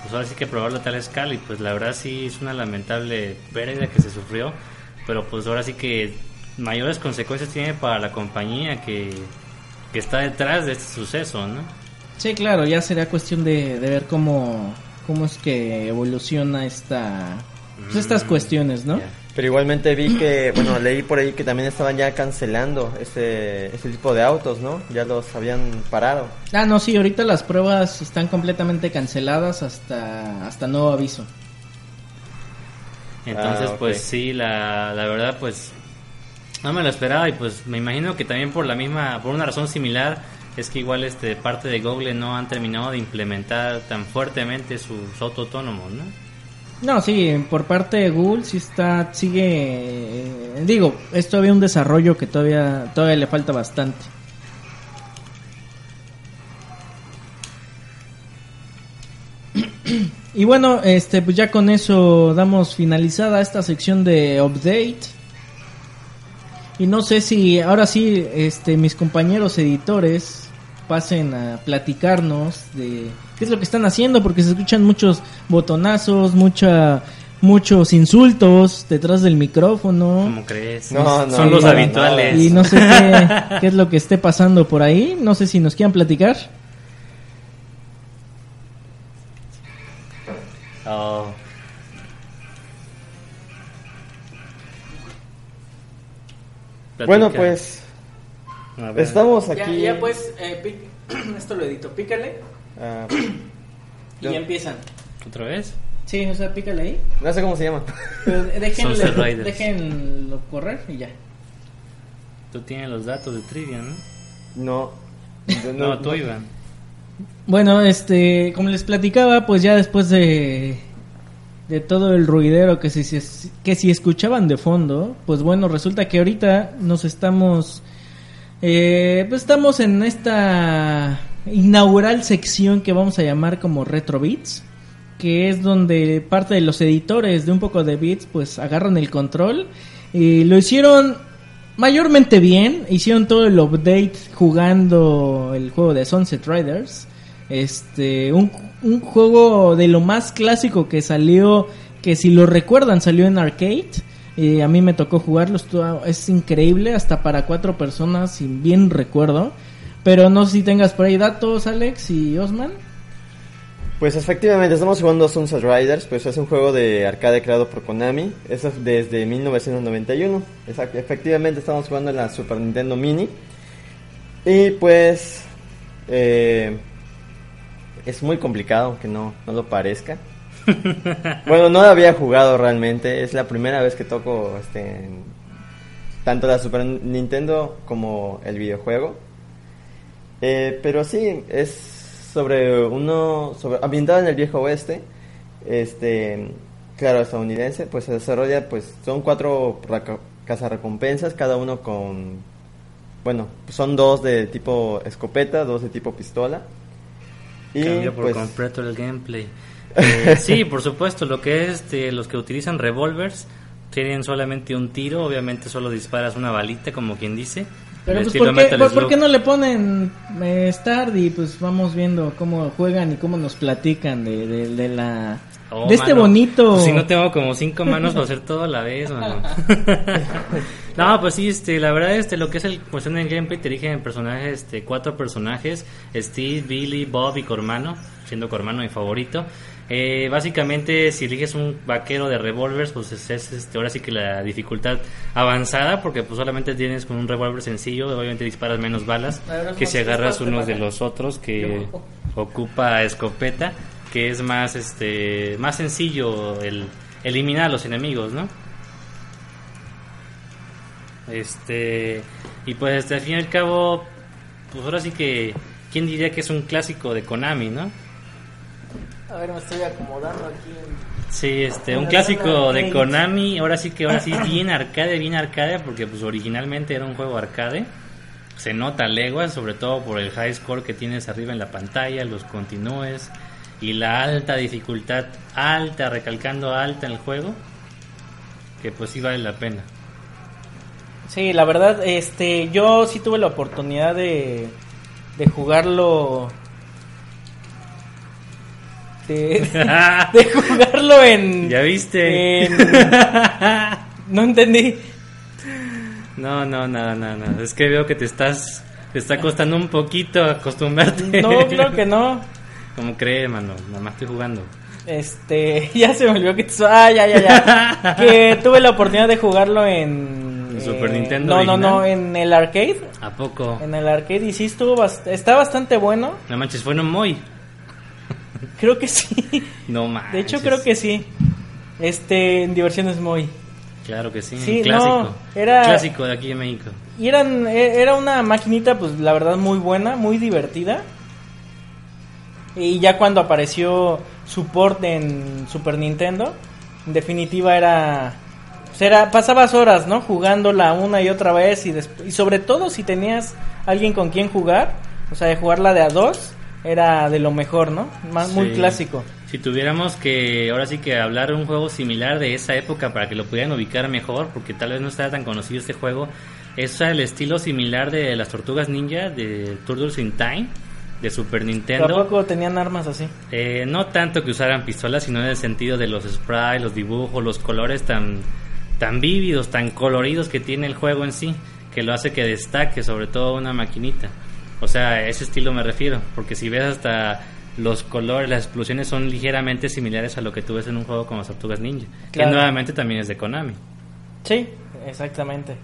pues ahora sí que probarlo a tal escala y pues la verdad sí es una lamentable pérdida que se sufrió, pero pues ahora sí que mayores consecuencias tiene para la compañía que, que está detrás de este suceso, ¿no? Sí, claro, ya será cuestión de, de ver cómo, cómo es que evoluciona esta, pues estas Mm, cuestiones, ¿no? Pero igualmente vi que, bueno, leí por ahí que también estaban ya cancelando este, este tipo de autos, ¿no? Ya los habían parado. Ah, no, sí, ahorita las pruebas están completamente canceladas hasta, hasta nuevo aviso. Entonces, Ah, pues sí, la, la verdad, pues no me lo esperaba y pues me imagino que también por la misma, por una razón similar, es que igual este parte de Google no han terminado de implementar tan fuertemente sus auto autónomos, ¿no? No, sí, por parte de Google sí está, sigue, eh, digo, es todavía un desarrollo que todavía, todavía le falta bastante. Y bueno, este, pues ya con eso damos finalizada esta sección de update. Y no sé si ahora sí, este, mis compañeros editores pasen a platicarnos de qué es lo que están haciendo, porque se escuchan muchos botonazos, mucha muchos insultos detrás del micrófono. ¿Cómo crees? No, no, Son los no, habituales. Y no sé qué, qué es lo que esté pasando por ahí. No sé si nos quieran platicar. Oh. Bueno, pues estamos aquí. pues, esto lo edito. Pícale ah, y Yo- ya empiezan. ¿Otra vez? Sí, o sea, pícale ahí. no sé cómo se llama. Pero déjenle, déjenlo correr y ya. Tú tienes los datos de trivia, ¿no? No. yo No, tú, Iván. Bueno, este, como les platicaba, pues ya después de, de todo el ruidero que si, si- que si escuchaban de fondo, pues bueno, resulta que ahorita nos estamos, eh, pues estamos en esta inaugural sección que vamos a llamar como Retro Beats, que es donde parte de los editores de un poco de beats, pues agarran el control y lo hicieron mayormente bien. Hicieron todo el update jugando el juego de Sunset Riders. Este, un, un juego de lo más clásico que salió, que si lo recuerdan salió en arcade. Y a mí me tocó jugarlo, es increíble, hasta para cuatro personas, si bien recuerdo. Pero no sé si tengas por ahí datos, Alex y Osman. Pues efectivamente, estamos jugando Sunset Riders, pues es un juego de arcade creado por Konami, eso es desde 1991. Exacto, efectivamente estamos jugando en la Super Nintendo Mini. Y pues eh, es muy complicado, aunque no, no lo parezca. bueno, no lo había jugado realmente, es la primera vez que toco este, tanto la Super Nintendo como el videojuego. Eh, pero sí, es sobre uno, sobre, ambientado en el viejo oeste, este, claro, estadounidense, pues se desarrolla, pues son cuatro cazarrecompensas, cada uno con, bueno, son dos de tipo escopeta, dos de tipo pistola. Y por pues, completo el gameplay. Eh, sí, por supuesto, lo que es este, los que utilizan revólvers tienen solamente un tiro, obviamente solo disparas una balita, como quien dice. Pero pues, ¿por qué, por- no le ponen eh, y pues vamos viendo cómo juegan y cómo nos platican de, de, de la... Oh, de este mano, bonito... pues si no tengo como cinco manos para hacer todo a la vez, mano. no, pues sí, este, la verdad, este, lo que es el cuestión del gameplay, te dije en personajes, este, cuatro personajes, Steve, Billy, Bob y Cormano, siendo Cormano mi favorito. Eh, básicamente, si eliges un vaquero de revólveres, pues es, es, este, ahora sí que la dificultad avanzada, porque pues solamente tienes con un revólver sencillo, obviamente disparas menos balas que si agarras ¿estás unos de los otros que ocupa escopeta, que es más este más sencillo el eliminar a los enemigos, ¿no? Este y pues este, al fin y al cabo pues ahora sí que quién diría que es un clásico de Konami, ¿no? A ver, me estoy acomodando aquí. Sí, este, un clásico de. Konami, ahora sí que ahora sí bien arcade, bien arcade, porque pues originalmente era un juego arcade. Se nota a leguas, sobre todo por el high score que tienes arriba en la pantalla, los continúes y la alta dificultad, alta, recalcando alta en el juego, que pues sí vale la pena. Sí, la verdad, este, yo sí tuve la oportunidad de, de jugarlo... De, de jugarlo en... ¿Ya viste? en- no entendí. No, no, no, no, no, es que veo que te estás, te está costando un poquito acostumbrarte. No, claro que no. Como cree, mano, nada más estoy jugando. Este, ya se me olvidó que... Ah, ya, ya, ya. que tuve la oportunidad de jugarlo en... ¿En Super eh, Nintendo No, no, no, en el arcade. ¿A poco? En el arcade y sí estuvo... bast- está bastante bueno. No manches, fue en un Moy. Creo que sí. No manches. De hecho, creo que sí. Este, en Diversiones Muy. Claro que sí, Sí, un clásico. no, era- Clásico de aquí en México. Y eran, e- era una maquinita, pues la verdad, muy buena, muy divertida. Y ya cuando apareció support en Super Nintendo, en definitiva era. pues, era pasabas horas, ¿no? Jugándola una y otra vez. Y, y sobre todo si tenías alguien con quien jugar, o sea, de jugarla de a dos, era de lo mejor, ¿no? Muy clásico. Si tuviéramos que, ahora sí que hablar de un juego similar de esa época para que lo pudieran ubicar mejor, porque tal vez no estaba tan conocido este juego, es el estilo similar de las Tortugas Ninja de Turtles in Time, de Super Nintendo. ¿Tampoco tenían armas así? Eh, no tanto que usaran pistolas, sino en el sentido de los sprites, los dibujos, los colores tan, tan vívidos, tan coloridos que tiene el juego en sí, que lo hace que destaque, sobre todo una maquinita. O sea, a ese estilo me refiero, porque si ves hasta los colores, las explosiones son ligeramente similares a lo que tú ves en un juego como Tortugas Ninja, Claro. que nuevamente también es de Konami. Sí, exactamente.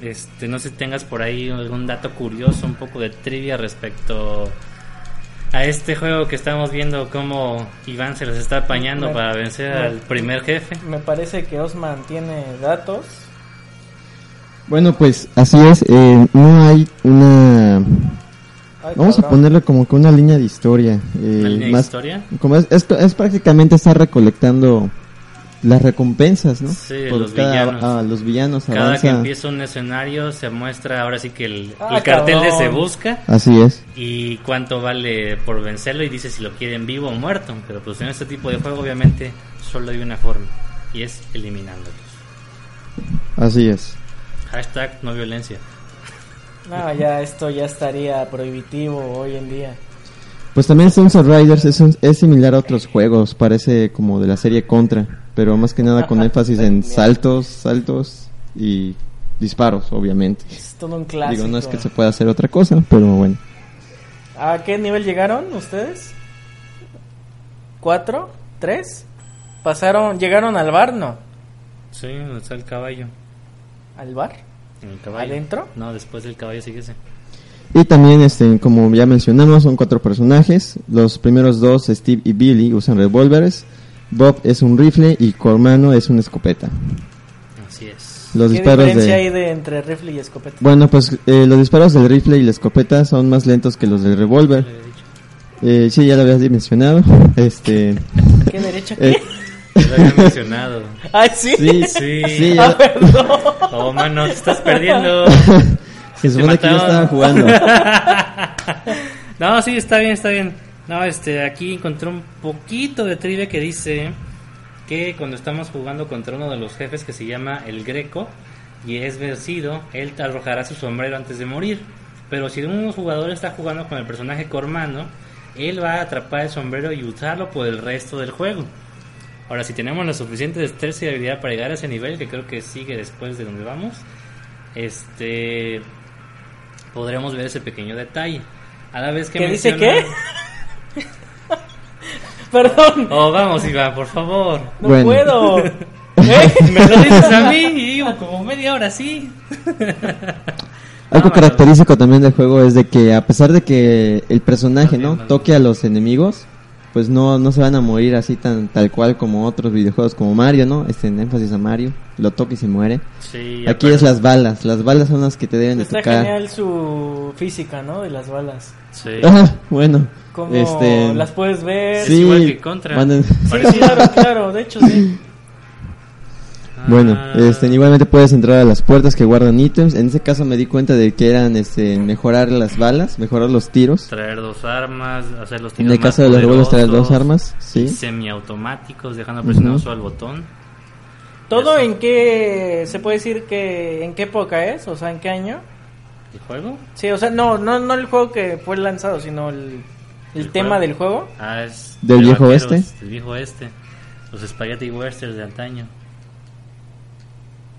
Este, no sé si tengas por ahí algún dato curioso, un poco de trivia respecto a este juego que estamos viendo cómo Iván se los está apañando Me- para vencer me- al primer jefe. Me parece que Osman tiene datos. Bueno, pues así es. eh, no hay una. Ay, Vamos a ponerle como que una línea de historia. eh, ¿Una línea de historia? Como es, es, es prácticamente estar recolectando las recompensas, ¿no? Sí, los villanos. ah, los villanos Cada que empieza un escenario se muestra ahora sí que el, Ah, el cartel de se busca Así es. y cuánto vale por vencerlo y dice si lo quieren vivo o muerto. Pero pues en este tipo de juego obviamente solo hay una forma y es eliminándolos. Así es. Hashtag no violencia. No, ya esto ya estaría prohibitivo hoy en día. Pues también Sunset Riders es, un- es similar a otros juegos, parece como de la serie Contra, pero más que nada con énfasis en saltos, saltos y disparos, obviamente. Es todo un clásico. Digo, no es que se pueda hacer otra cosa, pero bueno. ¿A qué nivel llegaron ustedes? ¿Cuatro? ¿Tres? Pasaron, llegaron al bar, ¿no? Sí, donde está el caballo. ¿Al bar? ¿En el caballo? ¿Adentro? No, después del caballo sigue ese. Y también, este, como ya mencionamos, son cuatro personajes. Los primeros dos, Steve y Billy, usan revólveres. Bob es un rifle y Cormano es una escopeta. Así es. Los ¿Qué disparos diferencia de... hay de entre rifle y escopeta? Bueno, pues eh, los disparos del rifle y la escopeta son más lentos que los del revólver. Eh, sí, ya lo habías mencionado. Este, ¿Qué derecha qué? eh, Lo mencionado. Ay, sí. sí, Sí. sí, Ah, ya- perdón. Oh, mano, te estás perdiendo. se supone que yo estaba jugando. no, sí, está bien, está bien. No, este, aquí encontré un poquito de trivia que dice que cuando estamos jugando contra uno de los jefes que se llama el Greco y es vencido, él te arrojará su sombrero antes de morir. Pero si un jugador está jugando con el personaje Cormano, él va a atrapar el sombrero y usarlo por el resto del juego. Ahora, si tenemos la suficiente destreza y habilidad para llegar a ese nivel, que creo que sigue después de donde vamos, este podremos ver ese pequeño detalle. A la vez que ¿Qué dice menciona- qué? Perdón, Oh, vamos, Iván, por favor. no Bueno. puedo. ¿Eh? Me lo dices a mí y digo como media hora así. Algo característico también del juego es de que a pesar de que el personaje no toque a los enemigos, pues no no se van a morir así tan tal cual como otros videojuegos como Mario, ¿no? Este en énfasis a Mario, lo toca y se muere. Sí, Aquí aparte- es las balas, las balas son las que te deben de Está tocar. genial su física, ¿no? De las balas. Sí. Ajá, bueno, Como este las puedes ver. Es igual que Contra. manden- Sí, claro, claro, de hecho sí. Bueno, Ah, este, igualmente puedes entrar a las puertas que guardan ítems. En ese caso me di cuenta de que eran este, mejorar las balas, mejorar los tiros. Traer dos armas, hacer los En tiros el más caso de los revólveres traer dos armas, sí. Semiautomáticos, dejando presionado Ujú. solo el botón. ¿Todo en qué se puede decir que en qué época es? O sea, ¿en qué año? ¿El juego? Sí, o sea, no, no, no el juego que fue lanzado, sino el, el, ¿El tema juego? del juego. Ah, es ¿Del de viejo vaqueros, oeste? Del viejo oeste. Los Spaghetti Westerns de antaño.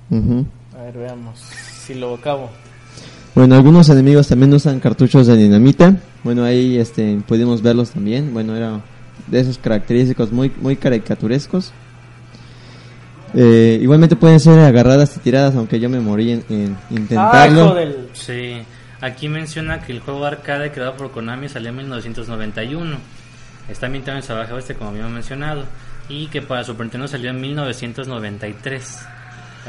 Ujú. A ver, veamos si lo acabo. Bueno, algunos enemigos también usan cartuchos de dinamita. Bueno, ahí este, pudimos verlos también. Bueno, era de esos característicos muy, muy caricaturescos. Eh, igualmente pueden ser agarradas y tiradas, aunque yo me morí en, en Ah, intentarlo. del... Sí, aquí menciona que el juego arcade creado por Konami salió en 1991. Está ambientado en Salvaje Oeste, como habíamos mencionado. Y que para Super Nintendo salió en 1993.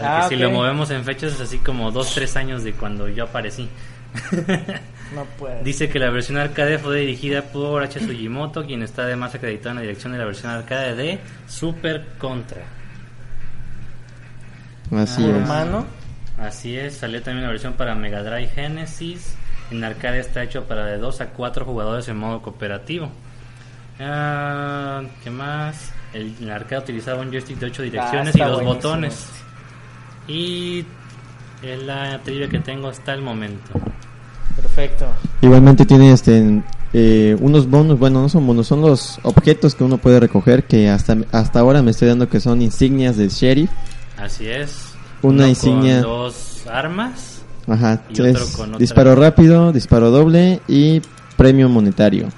Ah, que Si lo movemos en fechas es así como 2-3 años de cuando yo aparecí. No puede. Dice que la versión arcade fue dirigida por H. Sugimoto, quien está además acreditado en la dirección de la versión arcade de Super Contra. Así Ah. es. Hermano. Así es, salió también la versión para Mega Drive Genesis. En arcade está hecho para de 2 a 4 jugadores en modo cooperativo. Ah, ¿Qué más? El, el arcade utilizaba un joystick de 8 direcciones y está dos buenísimo. botones. Y es la trivia que tengo hasta el momento. Perfecto. Igualmente tiene este eh, unos bonos, bueno, no son bonos, son los objetos que uno puede recoger que hasta hasta ahora me estoy dando que son insignias del sheriff. Así es. Una Uno insignia. Con dos armas. Ajá, Y tres, otro con otra. disparo rápido, disparo doble y premio monetario.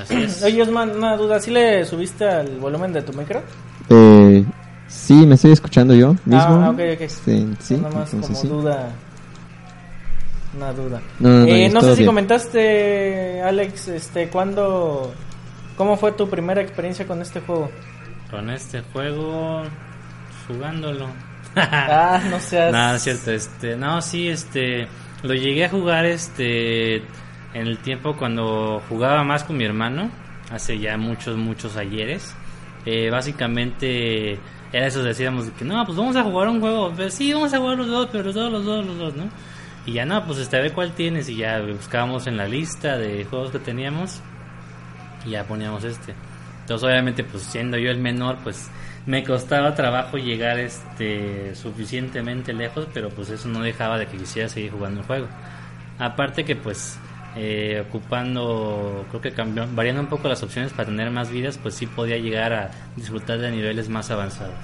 Así es. Oye, Osman, una duda. ¿Sí le subiste al volumen de tu micro? Eh, sí, me estoy escuchando yo mismo. Ah, ok, ok. Sí, sí, Nada más entonces como sí. duda. Una duda. No, no, no, Eh, no sé si bien. comentaste, Alex, este, ¿cuándo, cómo fue tu primera experiencia con este juego? Con este juego, jugándolo. Ah, no seas... Nada, es cierto, este, no, sí, este, lo llegué a jugar, este, en el tiempo cuando jugaba más con mi hermano, hace ya muchos, muchos ayeres. Eh, básicamente era eso, decíamos de que no, pues vamos a jugar un juego, pero sí, vamos a jugar los dos, pero los dos, los dos, los dos, ¿no? Y ya no, pues este, a ver cuál tienes, y ya buscábamos en la lista de juegos que teníamos, y ya poníamos este. Entonces, obviamente, pues siendo yo el menor, pues me costaba trabajo llegar este suficientemente lejos, pero pues eso no dejaba de que quisiera seguir jugando el juego. Aparte que pues eh, ocupando, creo que cambió, variando un poco las opciones para tener más vidas, pues sí podía llegar a disfrutar de niveles más avanzados.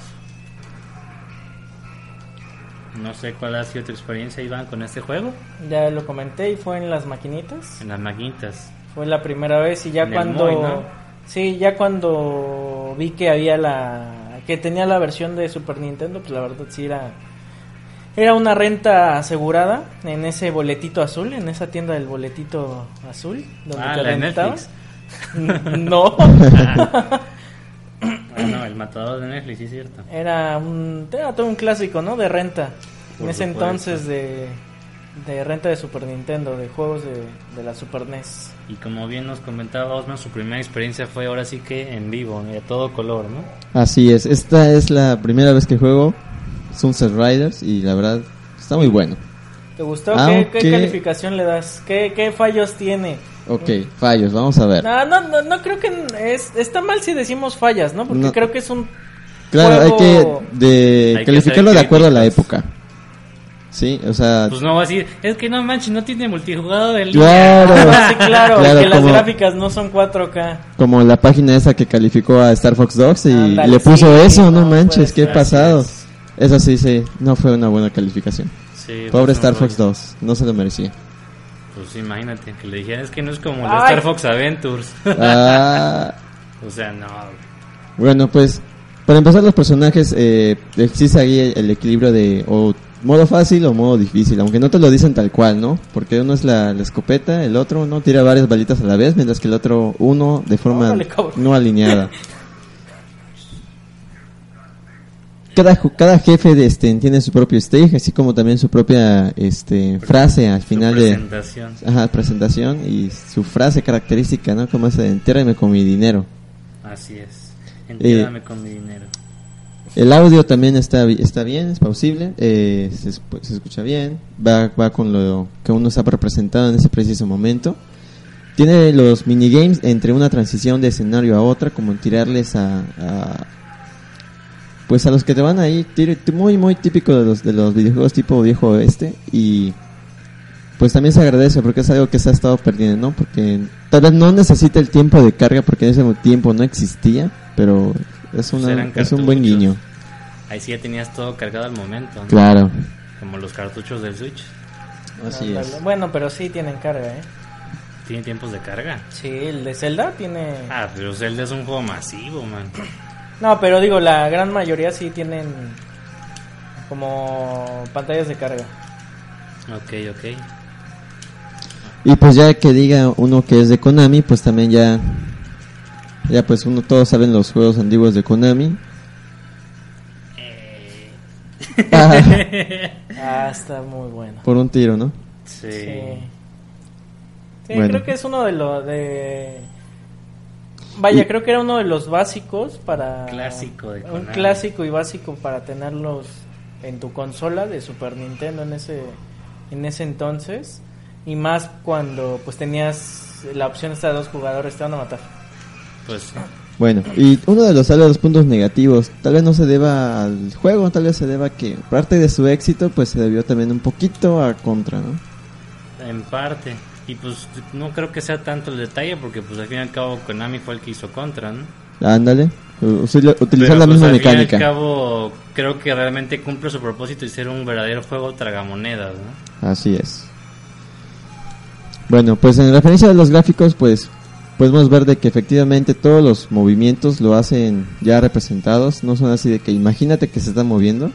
No sé cuál ha sido tu experiencia, Iván, con este juego. Ya lo comenté y fue en las maquinitas. En las maquinitas. Fue la primera vez y ya En cuando... Moy, ¿no? Sí, ya cuando vi que había la... que tenía la versión de Super Nintendo, pues la verdad sí era... Era una renta asegurada en ese boletito azul, en esa tienda del boletito azul, donde Ah, te rentabas. no, Ah, no, el matador de Netflix, sí es cierto. era un, era todo un clásico, ¿no? De renta. Por en ese supuesto. entonces de, de renta de Super Nintendo, de juegos de, de la Super NES. Y como bien nos comentaba Osman, su primera experiencia fue ahora sí que en vivo, y a todo color, ¿no? Así es, esta es la primera vez que juego Sunset Riders y la verdad está muy bueno. ¿Te gustó? Aunque- ¿Qué, qué calificación le das? ¿Qué, qué fallos tiene? Ok, fallos, vamos a ver. No, no, no, no creo que es, está mal si decimos fallas, ¿no? Porque No. creo que es un... Claro, hay juego- que de Hay que calificarlo ser de acuerdo a la época. Sí, o sea, Pues no va a decir, es que no manches, no tiene multijugador en claro, Ah, sí, claro, claro, que las gráficas no son 4K. como la página esa que calificó a Star Fox Dogs y le puso sí, eso, no, no, manches, pues, qué así pasado. Es. Eso sí, sí, no fue una buena calificación. Sí, Pobre pues, Star no, Fox pues, 2, no se lo merecía. Pues imagínate, que le dijeran, es que no es como el Ay. Star Fox Adventures. Ah, o sea, no. Bueno, pues para empezar los personajes eh, existe ahí el, el equilibrio de o modo fácil o modo difícil, aunque no te lo dicen tal cual, ¿no? Porque uno es la, la escopeta, el otro no tira varias balitas a la vez, mientras que el otro uno de forma Órale, no alineada. Cada, cada jefe de este tiene su propio stage, así como también su propia este frase al Su final de presentación. ajá, presentación y su frase característica, ¿no? Como ese, entiérrame con mi dinero. Así es. Eh, Entiéndame con mi dinero. El audio también está, está bien, es plausible, eh, se, escu- se escucha bien, va, va con lo que uno está representado en ese preciso momento. Tiene los minigames entre una transición de escenario a otra, como tirarles a, a- pues a los que te van ahí, muy muy típico de los, de los videojuegos tipo viejo oeste y pues también se agradece porque es algo que se ha estado perdiendo, ¿no? Porque tal vez no necesita el tiempo de carga porque en ese tiempo no existía, pero es, una, es un buen guiño. Ahí sí ya tenías todo cargado al momento. ¿no? Claro, Como los cartuchos del Switch. así Ándale. es. Bueno, pero sí tienen carga, ¿eh? Tiene tiempos de carga. Sí, el de Zelda tiene... Ah, pero Zelda es un juego masivo, man. No, pero digo, la gran mayoría sí tienen como pantallas de carga. Ok, ok. Y pues ya que diga uno que es de Konami, pues también ya, ya pues uno todos saben los juegos antiguos de Konami. Ah, Ah, está muy bueno. por un tiro, ¿no? Sí. Sí. Sí, Bueno. creo que es uno de los de... Vaya, Y- creo que era uno de los básicos para... Clásico de Un clásico y básico para tenerlos en tu consola de Super Nintendo en ese, en ese entonces. Y más cuando pues tenías la opción esta de dos jugadores, te van a matar. Pues sí. Bueno, y uno de los, vez, los puntos negativos, tal vez no se deba al juego, tal vez se deba a que parte de su éxito, pues se debió también un poquito a contra, ¿no? En parte. Y pues no creo que sea tanto el detalle porque pues al fin y al cabo Konami fue el que hizo Contra, ¿no? Ándale, utilizar Pero, la pues, misma al fin y al mecánica. cabo creo que realmente cumple su propósito y ser un verdadero juego tragamonedas, ¿no? Así es. Bueno, pues en referencia a los gráficos, pues podemos ver de que efectivamente todos los movimientos lo hacen ya representados, no son así de que imagínate que se está moviendo.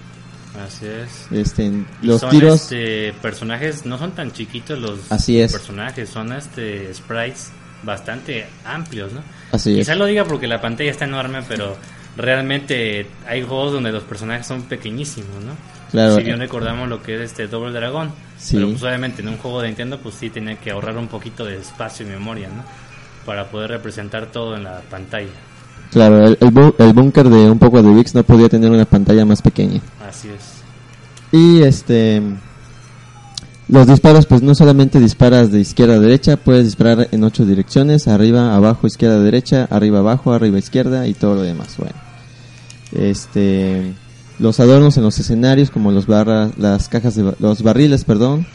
Así es. Este, los son, tiros, este, personajes no son tan chiquitos los Así es. personajes, son este sprites bastante amplios, ¿no? así es. Quizá lo diga porque la pantalla está enorme, pero realmente hay juegos donde los personajes son pequeñísimos, ¿no? Claro. Si bien recordamos lo que es este Double Dragon, Sí. pero pues obviamente en un juego de Nintendo pues sí tenía que ahorrar un poquito de espacio y memoria, ¿no? Para poder representar todo en la pantalla. Claro, el, el, el búnker de un poco de VIX no podía tener una pantalla más pequeña. Así es. Y este los disparos pues no solamente disparas de izquierda a derecha, puedes disparar en ocho direcciones, arriba, abajo, izquierda, derecha, arriba, abajo, arriba, izquierda y todo lo demás. Bueno. Este los adornos en los escenarios como los barras, las cajas de los barriles, perdón,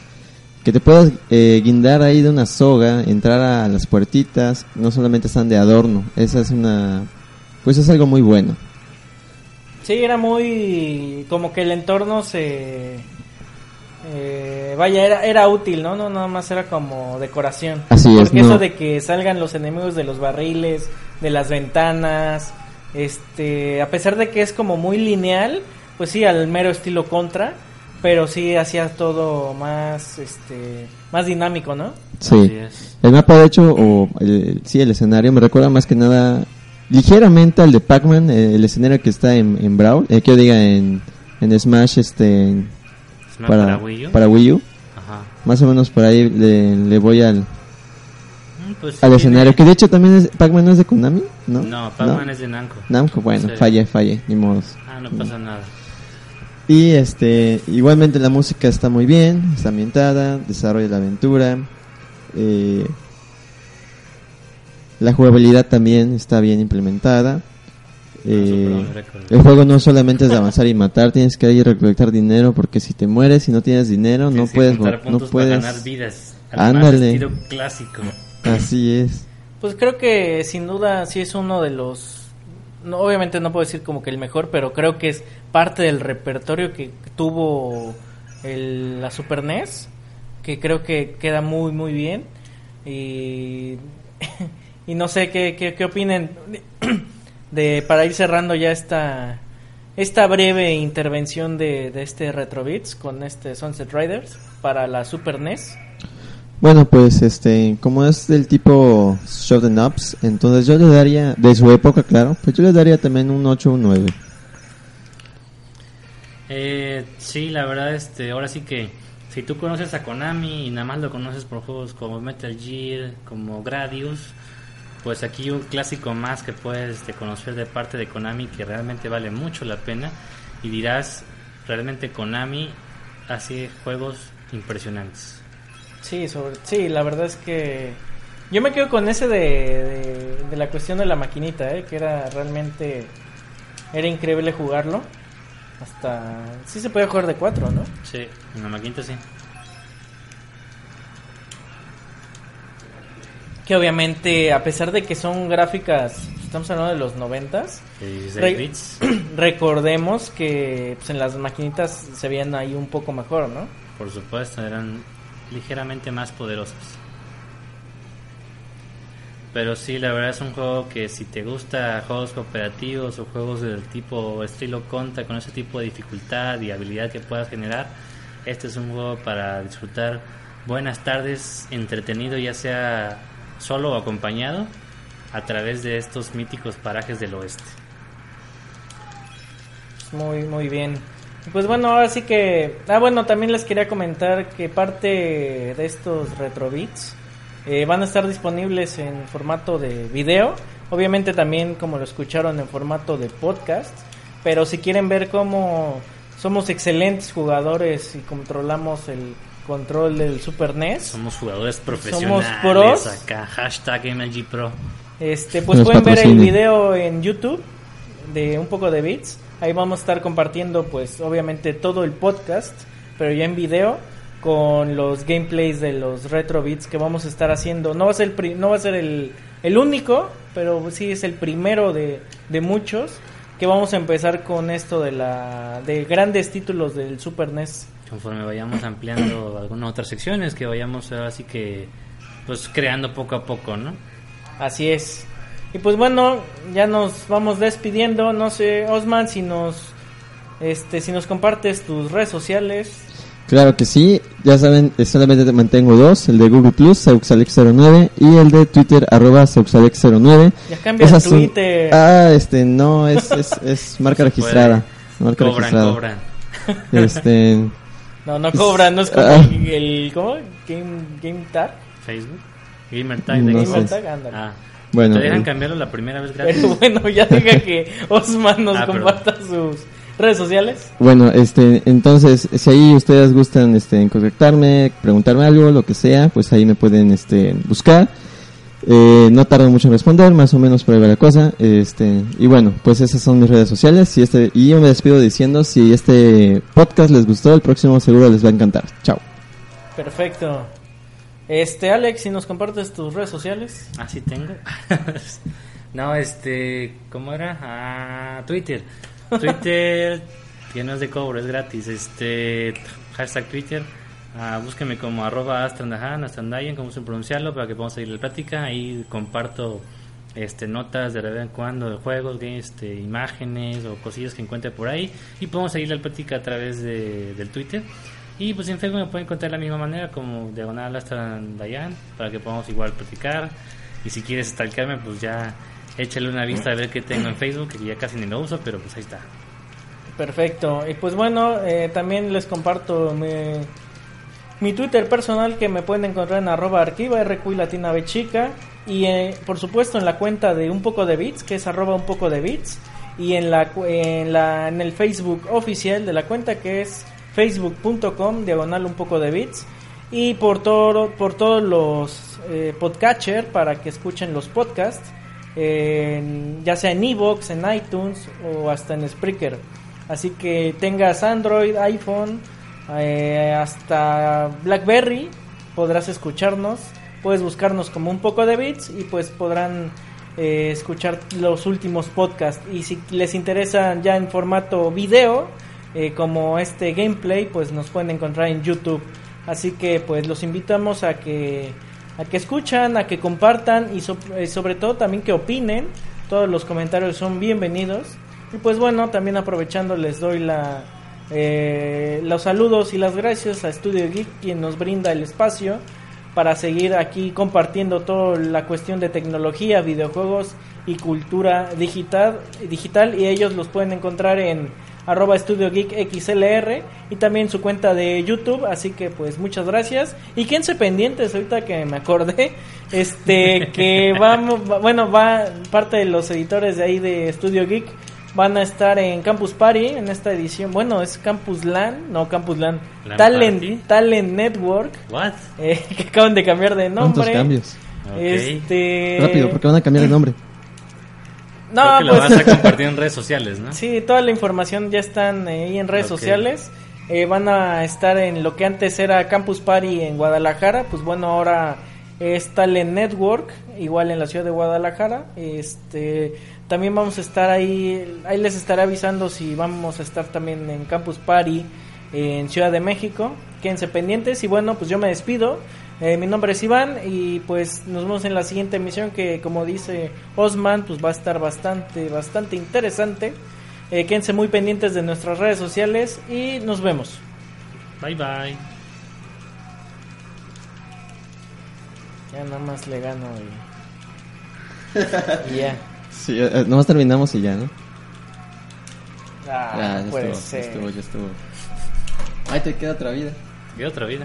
que te puedas eh, guindar ahí de una soga, entrar a las puertitas, no solamente están de adorno, esa es una pues es algo muy bueno. Sí, era muy. como que el entorno se. eh, vaya, era, era útil, ¿no? No, nada más era como decoración. Así es, Porque no. eso de que salgan los enemigos de los barriles, de las ventanas, este. a pesar de que es como muy lineal, pues sí, al mero estilo contra. Pero sí hacía todo más, este. más dinámico, ¿no? Sí. Así es. El mapa, de hecho, o el, sí, el escenario me recuerda más que nada ligeramente al de Pac-Man, eh, el escenario que está en, en Brawl, eh, que yo diga en, en Smash, este, en- Smash para, para Wii U. para Wii U. Ajá. Más o menos por ahí le, le voy al, Mm, pues sí al tiene- escenario, que de hecho también es, Pac-Man no es de Konami, ¿no? No, Pac-Man es de Namco. Namco, bueno, Sí. fallé, fallé, ni modos. Ah, no pasa nada. Y este, igualmente la música está muy bien, está ambientada, desarrolla la aventura. eh, la jugabilidad también está bien implementada. eh, Ah, récord. el juego no solamente es de avanzar y matar, tienes que ir a recolectar dinero porque si te mueres y no tienes dinero no Tienes puedes, no puntos para ganar puedes. vidas. Ándale. estilo clásico. Así es. Pues creo que sin duda sí es uno de los... No, obviamente no puedo decir como que el mejor, pero creo que es parte del repertorio que tuvo el- la Super NES, que creo que queda muy muy bien. Y, y no sé qué, qué, qué opinen de para ir cerrando ya esta, esta breve intervención de, de este Retro Beats con este Sunset Riders para la Super NES. Bueno, pues este, como es del tipo Show the Ups, entonces yo le daría, de su época, claro, pues yo le daría también un 8 o un 9. Eh, sí, la verdad, este, ahora sí que si tú conoces a Konami y nada más lo conoces por juegos como Metal Gear, como Gradius, pues aquí un clásico más que puedes este, conocer de parte de Konami que realmente vale mucho la pena y dirás, realmente Konami hace juegos impresionantes. Sí, sobre, sí, la verdad es que yo me quedo con ese de, de, de la cuestión de la maquinita, ¿eh? que era realmente era increíble jugarlo. Hasta sí se podía jugar de cuatro, ¿no? Sí, en la maquinita sí. Que obviamente a pesar de que son gráficas, estamos hablando de los noventas, de 16 Re- recordemos que pues, en las maquinitas se veían ahí un poco mejor, ¿no? por supuesto, eran ligeramente más poderosos. Pero sí, la verdad es un juego que si te gusta juegos cooperativos o juegos del tipo estilo conta con ese tipo de dificultad y habilidad que puedas generar, este es un juego para disfrutar buenas tardes entretenido ya sea solo acompañado a través de estos míticos parajes del oeste. Muy, muy bien. Pues bueno, ahora sí que... Ah, bueno, también les quería comentar que parte de estos retrobits eh, van a estar disponibles en formato de video. Obviamente también, como lo escucharon, en formato de podcast. Pero si quieren ver cómo somos excelentes jugadores y controlamos el control del Super NES, Somos jugadores profesionales pros. acá, hashtag MLG Pro. Este, pues Nos pueden ver el video en YouTube de un poco de bits. Ahí vamos a estar compartiendo, pues, obviamente todo el podcast, pero ya en video con los gameplays de los retro beats que vamos a estar haciendo. No va a ser el, pri- no va a ser el, el único, pero sí es el primero de, de muchos que vamos a empezar con esto de la de grandes títulos del Super NES. Conforme vayamos ampliando algunas otras secciones, que vayamos así que pues creando poco a poco, ¿no? Así es. Y pues bueno, ya nos vamos despidiendo. No sé, Osman, si nos este si nos compartes tus redes sociales. Claro que sí, ya saben, eh, solamente mantengo dos, el de Google Plus, Seuxalex09 y el de Twitter, arroba Seuxalex09. Ya cambia Esas son- Twitter. Ah, este, no, es, es, es marca registrada. Marca Cobran, registrada. cobran. Este, No, no cobran, no es como Ah. el, el- ¿cómo? Game Game Tag. Facebook. Gamer Tag de No. Gamer Tag. Ándale. Ah. bueno, ¿Te dejan eh, cambiarlo la primera vez gratis? Pero bueno, ya deja que Osman nos Ah, perdón. comparta sus redes sociales. Bueno, este, entonces, si ahí ustedes gustan, este, en contactarme, preguntarme algo, lo que sea, pues ahí me pueden, este, buscar. Eh, no tardo mucho en responder, más o menos por ahí va la cosa. Este, y bueno, pues esas son mis redes sociales. Y este, y yo me despido diciendo, si este podcast les gustó, el próximo seguro les va a encantar. Chao. Perfecto. Este, Alex, si nos compartes tus redes sociales. Ah, sí tengo. no, este, ¿cómo era? Ah, Twitter. Twitter, que no es de cobro, es gratis. Este, hashtag Twitter. Búsqueme como arroba astrandahan, astrandayan, como se pronunciarlo, para que podamos seguir la plática. Ahí comparto este, notas de vez en cuando de juegos, este, imágenes o cosillas que encuentre por ahí. Y podemos seguir la plática a través de, del Twitter. Y pues en Facebook me pueden encontrar de la misma manera, como diagonal hasta Dayan, para que podamos igual platicar. Y si quieres stalkearme, pues ya échale una vista a ver qué tengo en Facebook, que ya casi ni lo uso, pero pues ahí está. Perfecto. Y pues bueno, eh, también les comparto mi, Twitter personal que me pueden encontrar en arroba arquiva RQ latina B chica. Y eh, por supuesto en la cuenta de un poco de bits, que es arroba un poco de bits. Y en la, en la en el Facebook oficial de la cuenta que es facebook.com diagonal un poco de bits. Y por todo, por todos los eh, podcatcher para que escuchen los podcasts. En- ya sea en Evox, en iTunes o hasta en Spreaker. Así que tengas Android, iPhone, eh, hasta BlackBerry, podrás escucharnos. Puedes buscarnos como un poco de bits y pues podrán eh, escuchar los últimos podcasts. Y si les interesan ya en formato video, eh, como este gameplay, pues nos pueden encontrar en YouTube. Así que pues los invitamos a que a que escuchan, a que compartan y eh, sobre todo también que opinen. Todos los comentarios son bienvenidos. Y pues bueno, también aprovechando les doy la eh, los saludos y las gracias a Studio Geek quien nos brinda el espacio para seguir aquí compartiendo toda la cuestión de tecnología, videojuegos y cultura digital, digital y ellos los pueden encontrar en arroba Studio Geek XLR y también su cuenta de YouTube, así que pues muchas gracias y quédense pendientes ahorita que me acordé, este que vamos, va- bueno va parte de los editores de ahí de Studio Geek van a estar en Campus Party en esta edición, bueno es Campus LAN, no Campus LAN, LAN Talent, Party. Talent Network, ¿What? eh, que acaban de cambiar de ¿Cuántos nombre. cambios? Ok. Este Rápido, porque van a cambiar el nombre. No, Creo que pues vas a compartir en redes sociales, ¿no? Sí, toda la información ya están eh, ahí en redes sociales. Eh, van a estar en lo que antes era Campus Party en Guadalajara. Pues bueno, ahora es Talent Network, igual en la ciudad de Guadalajara. Este, también vamos a estar ahí, ahí les estaré avisando si vamos a estar también en Campus Party en Ciudad de México. Quédense pendientes y bueno, pues yo me despido. Eh, mi nombre es Iván y pues nos vemos en la siguiente emisión que como dice Osman pues va a estar bastante, bastante interesante. Eh, quédense muy pendientes de nuestras redes sociales y nos vemos. Bye bye. Ya nada más le gano y, y ya. Sí, eh, nomás terminamos y ya, ¿no? Ah, ya, ya puede estuvo, ya ser. estuvo, ya estuvo. Ahí te queda otra vida. ¿Qué otra vida?